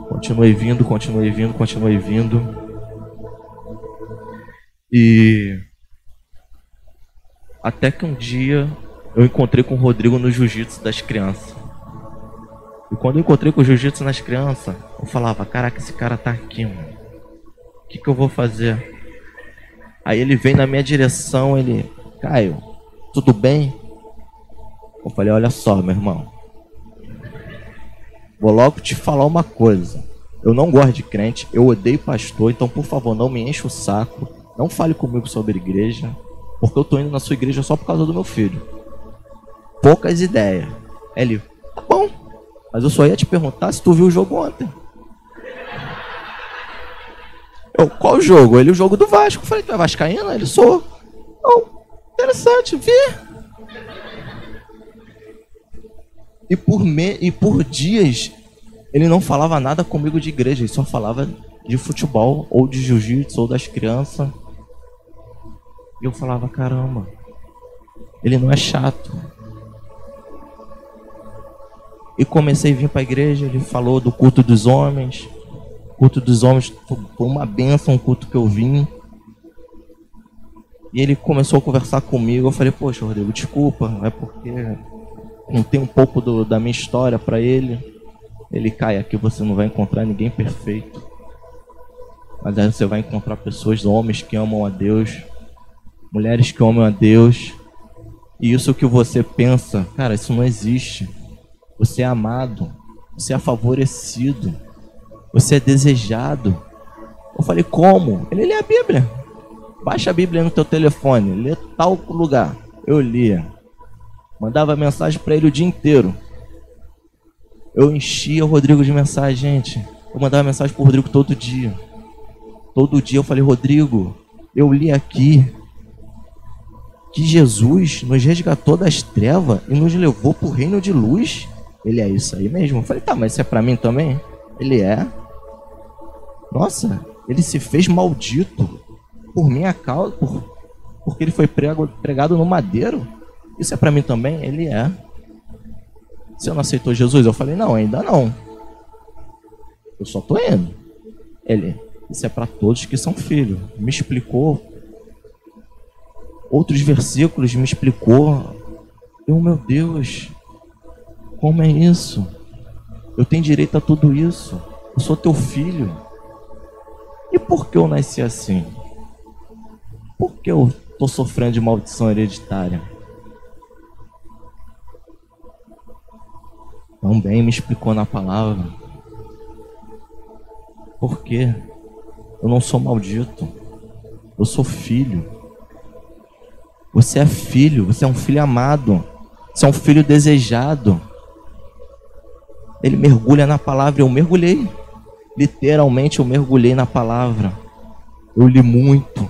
continuei vindo, continuei vindo, continuei vindo. E até que um dia eu encontrei com o Rodrigo no jiu-jitsu das crianças. E quando eu encontrei com o jiu-jitsu nas crianças, eu falava, caraca, esse cara tá aqui, mano. O que, que eu vou fazer? Aí ele vem na minha direção, ele, Caio, tudo bem? Eu falei, olha só, meu irmão. Vou logo te falar uma coisa. Eu não gosto de crente, eu odeio pastor, então por favor, não me enche o saco. Não fale comigo sobre igreja, porque eu tô indo na sua igreja só por causa do meu filho. Poucas ideias. Ele, tá bom, mas eu só ia te perguntar se tu viu o jogo ontem. Eu, qual jogo? Ele, o jogo do Vasco. Eu falei, tu é vascaíno? Ele, sou. Interessante, vi. E por, me... e por dias ele não falava nada comigo de igreja, ele só falava de futebol, ou de jiu-jitsu, ou das crianças. E eu falava, caramba, ele não é chato. E comecei a vir para a igreja, ele falou do culto dos homens. O culto dos homens foi uma benção, o culto que eu vim. E ele começou a conversar comigo. Eu falei, poxa, Rodrigo, desculpa, é porque contei um pouco do, da minha história para ele. Ele cai aqui, você não vai encontrar ninguém perfeito. Mas aí você vai encontrar pessoas, homens que amam a Deus, mulheres que amam a Deus. E isso que você pensa, cara, isso não existe. Você é amado, você é favorecido, você é desejado. Eu falei, como? Ele lê a Bíblia. Baixa a Bíblia no teu telefone, lê tal lugar. Eu lia. Mandava mensagem para ele o dia inteiro. Eu enchia o Rodrigo de mensagem, gente. Eu mandava mensagem pro Rodrigo todo dia. Todo dia eu falei, Rodrigo, eu li aqui que Jesus nos resgatou das trevas e nos levou para o reino de luz. Ele é isso aí mesmo? Eu falei, tá, mas isso é para mim também? Ele é. Nossa, ele se fez maldito por minha causa, por, porque ele foi prego, pregado no madeiro. Isso é para mim também? Ele é. Você não aceitou Jesus? Eu falei, não, ainda não. Eu só tô indo. Ele, isso é para todos que são filhos. Me explicou. Outros versículos me explicou. Eu, meu Deus, como é isso? Eu tenho direito a tudo isso. Eu sou teu filho. E por que eu nasci assim? Por que eu estou sofrendo de maldição hereditária? Também me explicou na palavra. Por quê? Eu não sou maldito. Eu sou filho. Você é filho, você é um filho amado. Você é um filho desejado. Ele mergulha na palavra, eu mergulhei. Literalmente eu mergulhei na palavra. Eu li muito.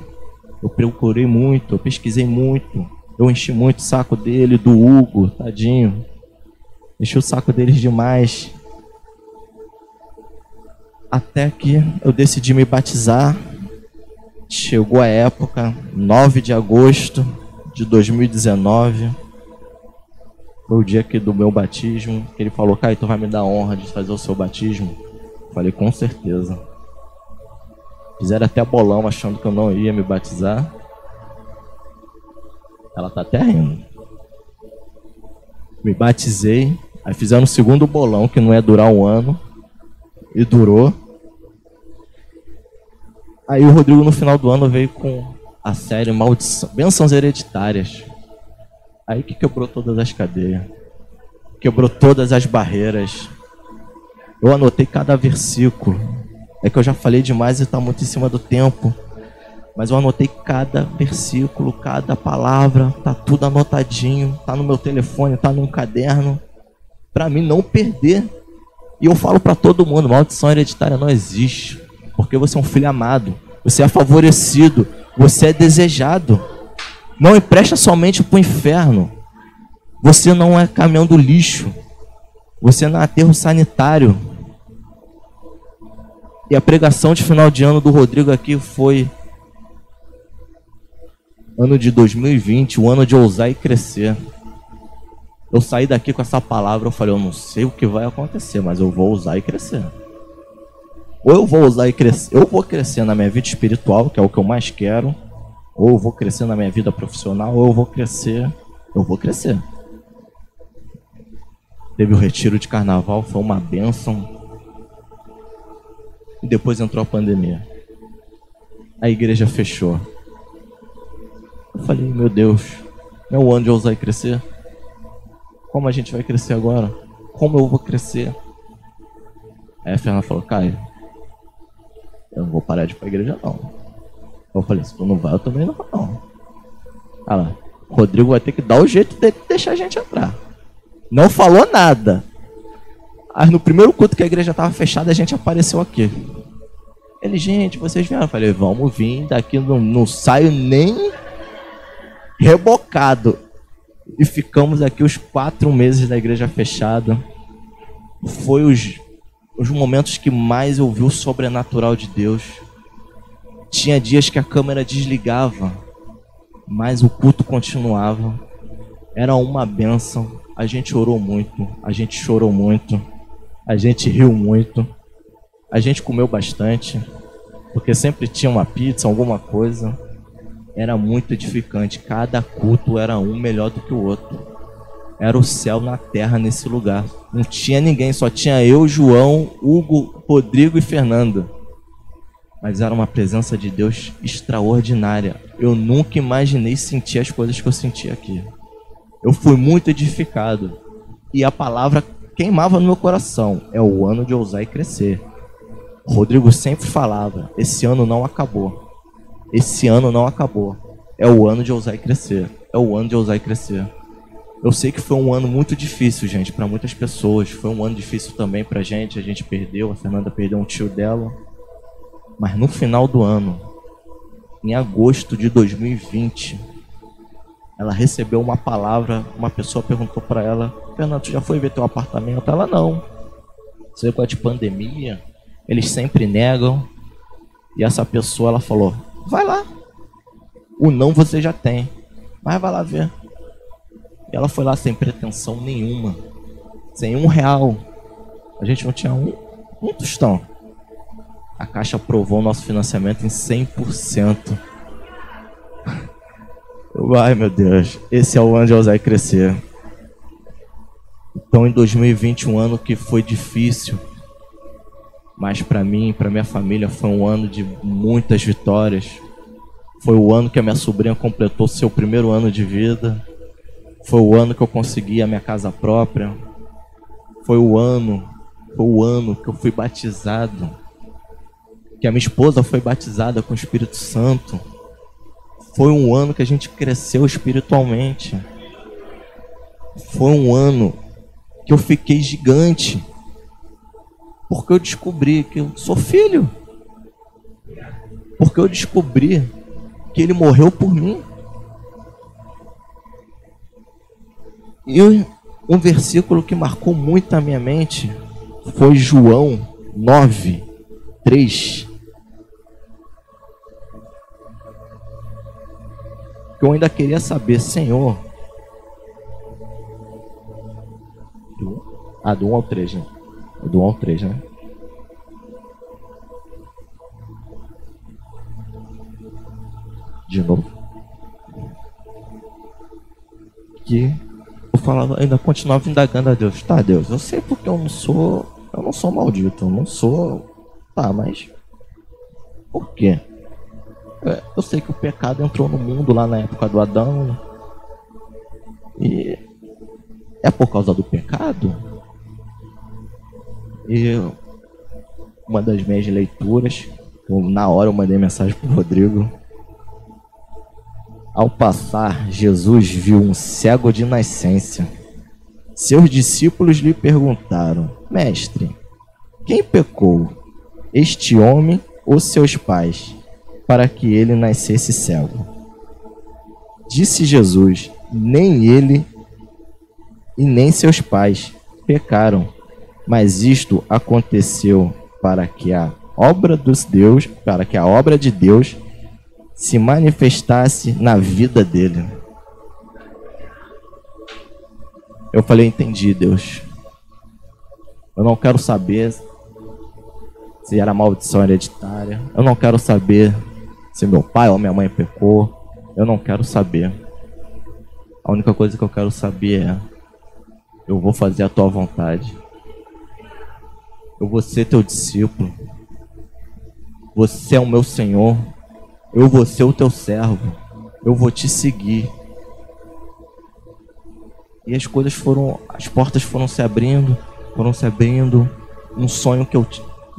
Eu procurei muito, eu pesquisei muito. Eu enchi muito o saco dele, do Hugo, tadinho. Enchi o saco deles demais. Até que eu decidi me batizar. Chegou a época, 9 de agosto de 2019. Foi o dia que do meu batismo, que ele falou, Caio, tu vai me dar a honra de fazer o seu batismo? Falei, com certeza. Fizeram até bolão achando que eu não ia me batizar. Ela tá até rindo. Me batizei. Aí fizeram o segundo bolão, que não ia durar um ano. E durou. Aí o Rodrigo no final do ano veio com a série Maldição, Bênçãos Hereditárias. Aí que quebrou todas as cadeias. Quebrou todas as barreiras. Eu anotei cada versículo. É que eu já falei demais e está muito em cima do tempo. Mas eu anotei cada versículo, cada palavra, tá tudo anotadinho, tá no meu telefone, tá num caderno, para mim não perder. E eu falo para todo mundo, maldição hereditária não existe, porque você é um filho amado, você é favorecido, você é desejado. Não empresta somente para o inferno. Você não é caminhão do lixo. Você não é aterro sanitário. E a pregação de final de ano do Rodrigo aqui foi ano de 2020, o ano de ousar e crescer. Eu saí daqui com essa palavra, eu falei, eu não sei o que vai acontecer, mas eu vou usar e crescer. Ou eu vou usar e crescer, eu vou crescer na minha vida espiritual, que é o que eu mais quero, ou eu vou crescer na minha vida profissional, ou eu vou crescer, eu vou crescer. Teve o retiro de carnaval, foi uma benção. E depois entrou a pandemia. A igreja fechou. Eu falei, meu Deus, é o ano de ousar e crescer? Como a gente vai crescer agora? Como eu vou crescer? Aí a Fernanda falou, Caio, eu não vou parar de ir pra igreja não. Eu falei, se tu não vai, eu também não vou não. Ah lá, Rodrigo vai ter que dar o jeito de deixar a gente entrar. Não falou nada. Aí no primeiro culto que a igreja estava fechada, a gente apareceu aqui. Ele, gente, vocês vieram? Eu falei, vamos vir, daqui não, não saio nem rebocado. E ficamos aqui os quatro meses da igreja fechada. Foi os, os momentos que mais eu vi o sobrenatural de Deus. Tinha dias que a câmera desligava, mas o culto continuava. Era uma benção. A gente orou muito, a gente chorou muito, a gente riu muito, a gente comeu bastante, porque sempre tinha uma pizza, alguma coisa era muito edificante. Cada culto era um melhor do que o outro. Era o céu na terra nesse lugar. Não tinha ninguém, só tinha eu, João, Hugo, Rodrigo e Fernando. Mas era uma presença de Deus extraordinária. Eu nunca imaginei sentir as coisas que eu senti aqui. Eu fui muito edificado. E a palavra queimava no meu coração. É o ano de ousar e crescer. Rodrigo sempre falava: esse ano não acabou. Esse ano não acabou. É o ano de ousar e crescer. É o ano de ousar e crescer. Eu sei que foi um ano muito difícil, gente, para muitas pessoas. Foi um ano difícil também pra gente. A gente perdeu, a Fernanda perdeu um tio dela. Mas no final do ano, em agosto de 2020, ela recebeu uma palavra. Uma pessoa perguntou para ela: Fernanda, tu já foi ver teu apartamento? Ela não. Você com a de pandemia, eles sempre negam. E essa pessoa ela falou: Vai lá. O não você já tem. Mas vai lá ver. E ela foi lá sem pretensão nenhuma. Sem um real. A gente não tinha um, um tostão. A Caixa aprovou o nosso financiamento em 100%. Ai meu Deus, esse é o ano de e crescer. Então em 2020, um ano que foi difícil, mas para mim, para minha família, foi um ano de muitas vitórias. Foi o ano que a minha sobrinha completou seu primeiro ano de vida. Foi o ano que eu consegui a minha casa própria. Foi o ano, foi o ano que eu fui batizado. Que a minha esposa foi batizada com o Espírito Santo. Foi um ano que a gente cresceu espiritualmente. Foi um ano que eu fiquei gigante porque eu descobri que eu sou filho. Porque eu descobri que ele morreu por mim. E um versículo que marcou muito a minha mente foi João 9, 3. Que eu ainda queria saber, Senhor. Ah, do 1 ao 3, né? Do 1 ao 3, né? De novo. Que eu falava, ainda continuava indagando a Deus. Tá, Deus, eu sei porque eu não sou. Eu não sou maldito, eu não sou. Tá, mas. Por quê? É, eu sei que o pecado entrou no mundo lá na época do Adão. E é por causa do pecado? E uma das minhas leituras, na hora eu mandei mensagem pro Rodrigo. Ao passar, Jesus viu um cego de nascença. Seus discípulos lhe perguntaram: Mestre, quem pecou, este homem ou seus pais, para que ele nascesse cego? Disse Jesus: Nem ele e nem seus pais pecaram, mas isto aconteceu para que a obra dos Deus, para que a obra de Deus se manifestasse na vida dele. Eu falei, entendi, Deus. Eu não quero saber se era maldição hereditária. Eu não quero saber se meu pai ou minha mãe pecou. Eu não quero saber. A única coisa que eu quero saber é: eu vou fazer a tua vontade. Eu vou ser teu discípulo. Você é o meu Senhor. Eu vou ser o teu servo. Eu vou te seguir. E as coisas foram, as portas foram se abrindo, foram se abrindo. Um sonho que eu,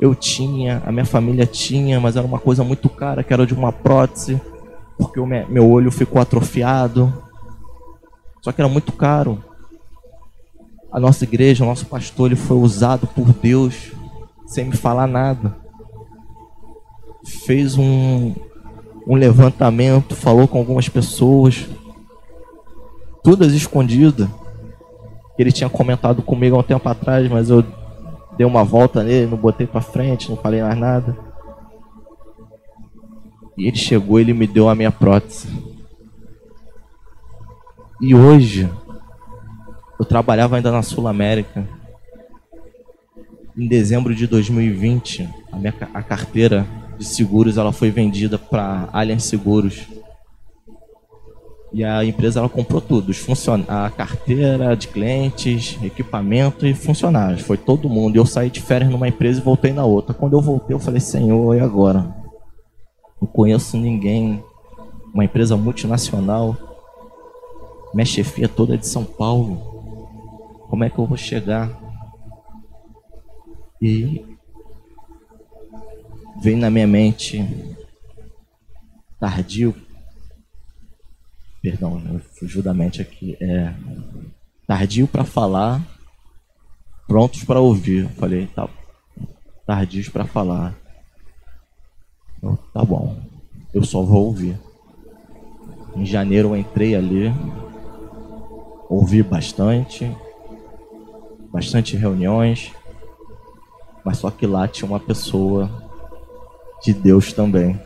eu tinha, a minha família tinha, mas era uma coisa muito cara, que era de uma prótese, porque o meu olho ficou atrofiado. Só que era muito caro. A nossa igreja, o nosso pastor, ele foi usado por Deus sem me falar nada. Fez um, um levantamento, falou com algumas pessoas, todas escondidas. Ele tinha comentado comigo há um tempo atrás, mas eu dei uma volta nele, não botei para frente, não falei mais nada. E ele chegou, ele me deu a minha prótese. E hoje, eu trabalhava ainda na Sul América. Em dezembro de 2020, a minha a carteira de seguros ela foi vendida para Allianz Seguros. E a empresa ela comprou tudo, a carteira de clientes, equipamento e funcionários. Foi todo mundo. Eu saí de férias numa empresa e voltei na outra. Quando eu voltei, eu falei, Senhor, e agora? Não conheço ninguém. Uma empresa multinacional. Minha chefia toda é de São Paulo. Como é que eu vou chegar? E vem na minha mente tardio Perdão, fugiu da mente aqui. É, tardio para falar, prontos para ouvir. Falei, tá, tardios para falar. Eu, tá bom, eu só vou ouvir. Em janeiro eu entrei ali, ouvi bastante, bastante reuniões, mas só que lá tinha uma pessoa de Deus também.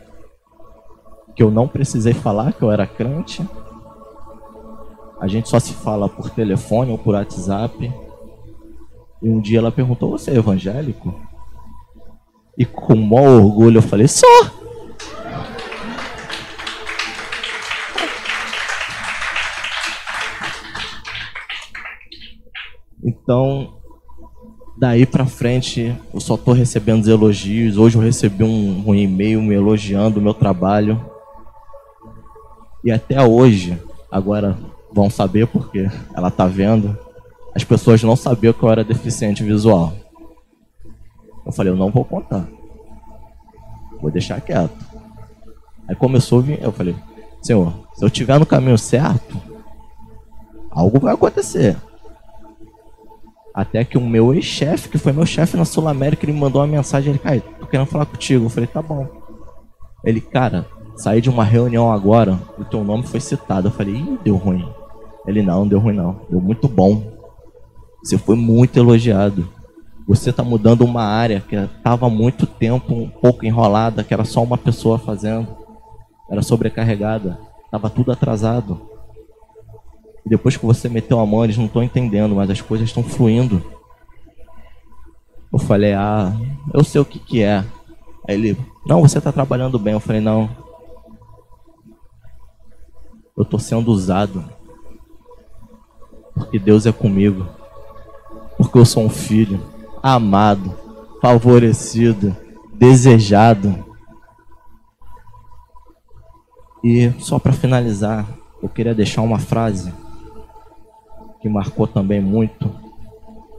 Que eu não precisei falar que eu era crente, a gente só se fala por telefone ou por WhatsApp. E um dia ela perguntou: Você é evangélico? E com maior orgulho eu falei: Só! Então, daí pra frente, eu só tô recebendo os elogios. Hoje eu recebi um, um e-mail me elogiando o meu trabalho. E até hoje, agora vão saber porque ela tá vendo. As pessoas não sabiam que eu era deficiente visual. Eu falei, eu não vou contar. Vou deixar quieto. Aí começou a vir, eu falei, Senhor, se eu estiver no caminho certo, algo vai acontecer. Até que o meu ex-chefe, que foi meu chefe na Sul América, ele me mandou uma mensagem, ele, cara, tô querendo falar contigo. Eu falei, tá bom. Ele, cara, saí de uma reunião agora, o teu nome foi citado. Eu falei, ih, deu ruim. Ele, não, não deu ruim não. Deu muito bom. Você foi muito elogiado. Você está mudando uma área que estava muito tempo um pouco enrolada, que era só uma pessoa fazendo. Era sobrecarregada. Estava tudo atrasado. E depois que você meteu a mão, eles não estão entendendo, mas as coisas estão fluindo. Eu falei, ah, eu sei o que, que é. Aí ele, não, você está trabalhando bem. Eu falei, não. Eu estou sendo usado porque Deus é comigo, porque eu sou um filho amado, favorecido, desejado. E só para finalizar, eu queria deixar uma frase que marcou também muito.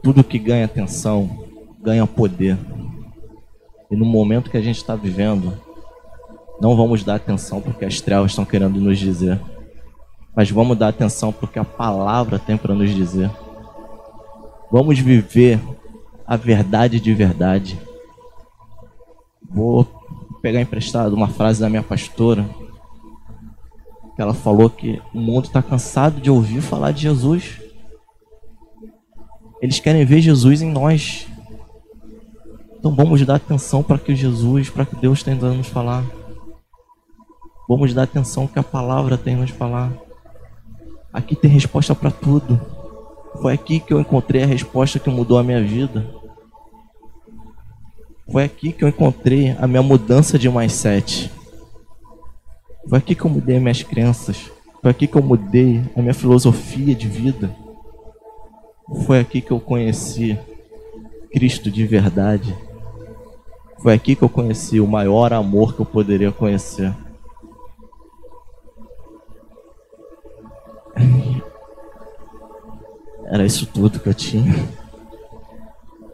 Tudo que ganha atenção ganha poder. E no momento que a gente está vivendo, não vamos dar atenção porque as trevas estão querendo nos dizer, mas vamos dar atenção porque a palavra tem para nos dizer. Vamos viver a verdade de verdade. Vou pegar emprestado uma frase da minha pastora, que ela falou que o mundo está cansado de ouvir falar de Jesus. Eles querem ver Jesus em nós. Então vamos dar atenção para que Jesus, para que Deus tem a nos falar. Vamos dar atenção que a palavra tem a nos falar. Aqui tem resposta para tudo. Foi aqui que eu encontrei a resposta que mudou a minha vida. Foi aqui que eu encontrei a minha mudança de mindset. Foi aqui que eu mudei minhas crenças. Foi aqui que eu mudei a minha filosofia de vida. Foi aqui que eu conheci Cristo de verdade. Foi aqui que eu conheci o maior amor que eu poderia conhecer. Era isso tudo que eu tinha.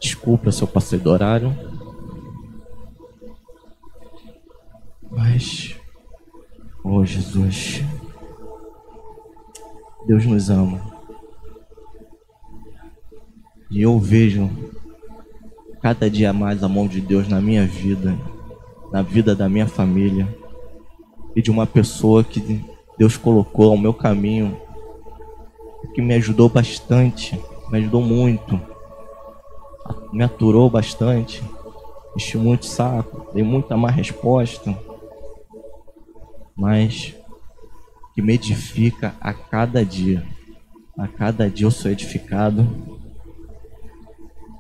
Desculpa se eu passei do horário. Mas, oh Jesus, Deus nos ama. E eu vejo cada dia mais a mão de Deus na minha vida, na vida da minha família e de uma pessoa que Deus colocou ao meu caminho, que me ajudou bastante, me ajudou muito, me aturou bastante, enchi muito saco, dei muita má resposta mas que me edifica a cada dia. A cada dia eu sou edificado.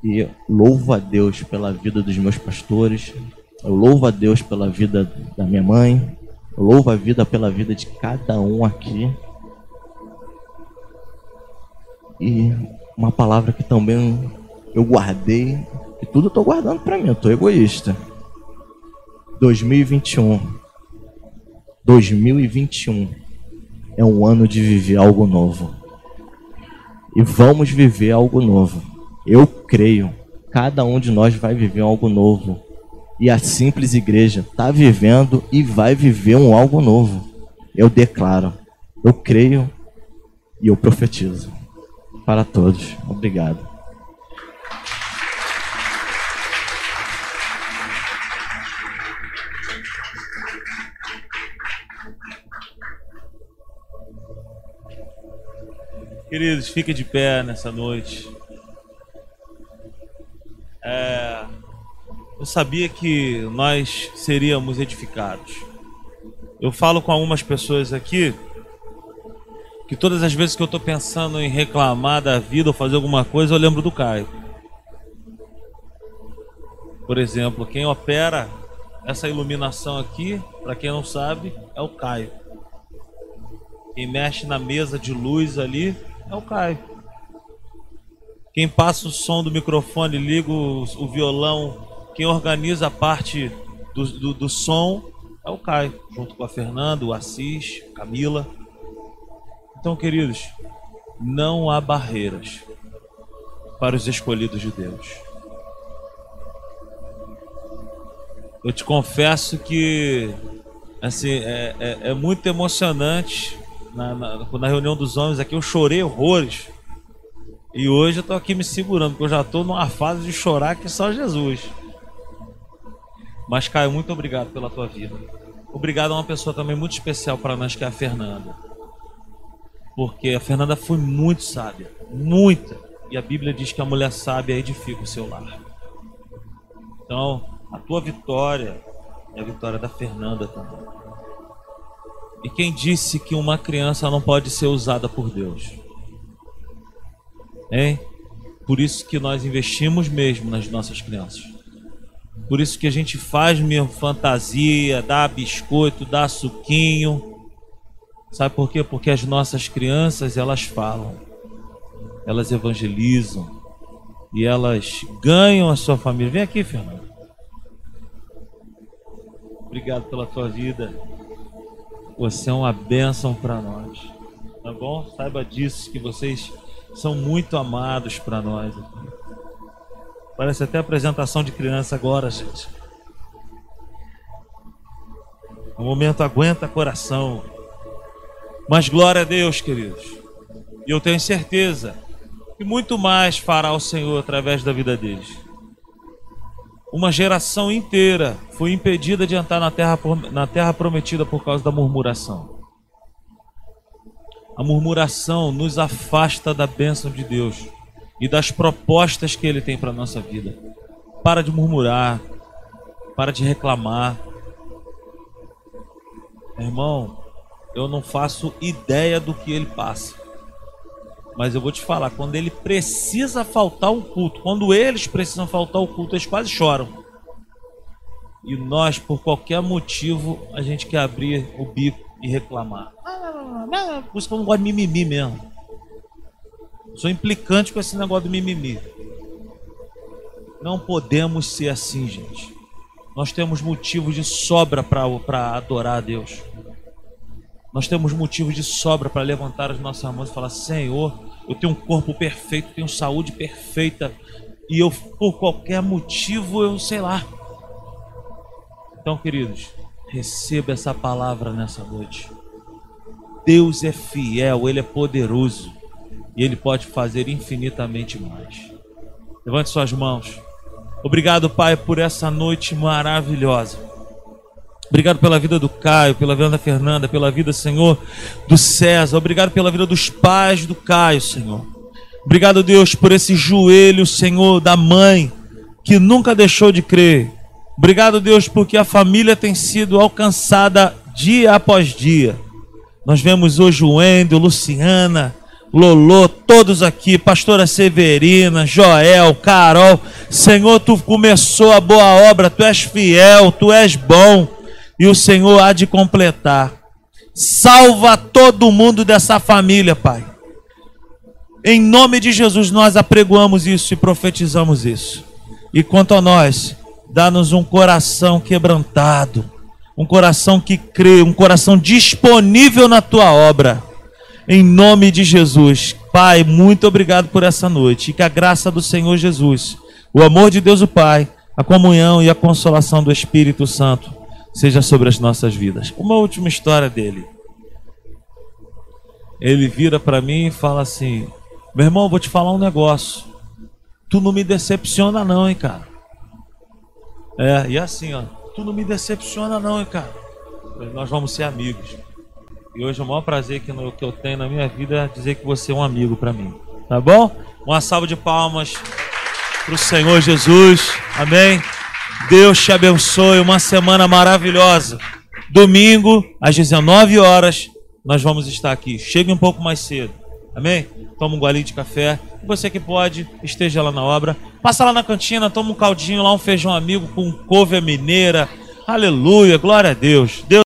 E louvo a Deus pela vida dos meus pastores. Eu louvo a Deus pela vida da minha mãe. Eu louvo a vida pela vida de cada um aqui. E uma palavra que também eu guardei, que tudo eu tô guardando para mim, eu tô egoísta. 2021 2021 é um ano de viver algo novo. E vamos viver algo novo. Eu creio, cada um de nós vai viver algo novo. E a simples igreja está vivendo e vai viver um algo novo. Eu declaro, eu creio e eu profetizo. Para todos. Obrigado. Queridos, fiquem de pé nessa noite. É, eu sabia que nós seríamos edificados. Eu falo com algumas pessoas aqui que todas as vezes que eu estou pensando em reclamar da vida ou fazer alguma coisa, eu lembro do Caio. Por exemplo, quem opera essa iluminação aqui, para quem não sabe, é o Caio. Quem mexe na mesa de luz ali é o Caio. Quem passa o som do microfone, liga o, o violão, quem organiza a parte do, do, do, som é o Caio, junto com a Fernanda, o Assis, Camila. Então, queridos, não há barreiras para os escolhidos de Deus. Eu te confesso que assim é, é, é muito emocionante na, na, na, reunião dos homens aqui, eu chorei horrores. E hoje eu tô aqui me segurando, porque eu já tô numa fase de chorar que só Jesus. Mas, Caio, muito obrigado pela tua vida. Obrigado a uma pessoa também muito especial para nós, que é a Fernanda. Porque a Fernanda foi muito sábia. Muita. E a Bíblia diz que a mulher sábia edifica o seu lar. Então, a tua vitória é a vitória da Fernanda também. E quem disse que uma criança não pode ser usada por Deus? Hein? Por isso que nós investimos mesmo nas nossas crianças. Por isso que a gente faz mesmo fantasia, dá biscoito, dá suquinho. Sabe por quê? Porque as nossas crianças, elas falam. Elas evangelizam. E elas ganham a sua família. Vem aqui, Fernando. Obrigado pela tua vida. Você é uma bênção para nós. Tá bom? Saiba disso, que vocês são muito amados para nós. Parece até apresentação de criança agora, gente. O momento aguenta coração. Mas glória a Deus, queridos. E eu tenho certeza que muito mais fará o Senhor através da vida deles. Uma geração inteira foi impedida de entrar na terra, na terra prometida por causa da murmuração. A murmuração nos afasta da bênção de Deus e das propostas que Ele tem para a nossa vida. Para de murmurar, para de reclamar. Irmão, eu não faço ideia do que ele passa. Mas eu vou te falar, quando ele precisa faltar um culto, quando eles precisam faltar o culto, eles quase choram. E nós, por qualquer motivo, a gente quer abrir o bico e reclamar. Por isso que eu não gosto de mimimi mesmo. Sou implicante com esse negócio do mimimi. Não podemos ser assim, gente. Nós temos motivos de sobra para adorar a Deus. Nós temos motivos de sobra para levantar as nossas mãos e falar: Senhor, eu tenho um corpo perfeito, tenho saúde perfeita, e eu, por qualquer motivo, eu sei lá. Então, queridos, receba essa palavra nessa noite. Deus é fiel, Ele é poderoso e Ele pode fazer infinitamente mais. Levante suas mãos. Obrigado, Pai, por essa noite maravilhosa. Obrigado pela vida do Caio, pela vida da Fernanda, pela vida, Senhor, do César. Obrigado pela vida dos pais do Caio, Senhor. Obrigado, Deus, por esse joelho, Senhor, da mãe que nunca deixou de crer. Obrigado, Deus, porque a família tem sido alcançada dia após dia. Nós vemos hoje o Wendel, Luciana, Lolô, todos aqui, pastora Severina, Joel, Carol. Senhor, tu começou a boa obra, tu és fiel, tu és bom e o Senhor há de completar. Salva todo mundo dessa família, Pai. Em nome de Jesus, nós apregoamos isso e profetizamos isso. E quanto a nós, dá-nos um coração quebrantado, um coração que crê, um coração disponível na tua obra. Em nome de Jesus. Pai, muito obrigado por essa noite. E que a graça do Senhor Jesus, o amor de Deus o Pai, a comunhão e a consolação do Espírito Santo seja sobre as nossas vidas. Uma última história dele. Ele vira para mim e fala assim: Meu irmão, vou te falar um negócio. Tu não me decepciona, não, hein, cara. É, e assim, ó. Tu não me decepciona, não, hein, cara. Nós vamos ser amigos. E hoje o maior prazer que, no, que eu tenho na minha vida é dizer que você é um amigo para mim. Tá bom? Uma salva de palmas para o Senhor Jesus. Amém. Deus te abençoe, uma semana maravilhosa. Domingo, às 19 horas, nós vamos estar aqui. Chegue um pouco mais cedo. Amém? Toma um golinho de café. Você que pode, esteja lá na obra. Passa lá na cantina, toma um caldinho lá, um feijão amigo com couve mineira. Aleluia, glória a Deus. Deus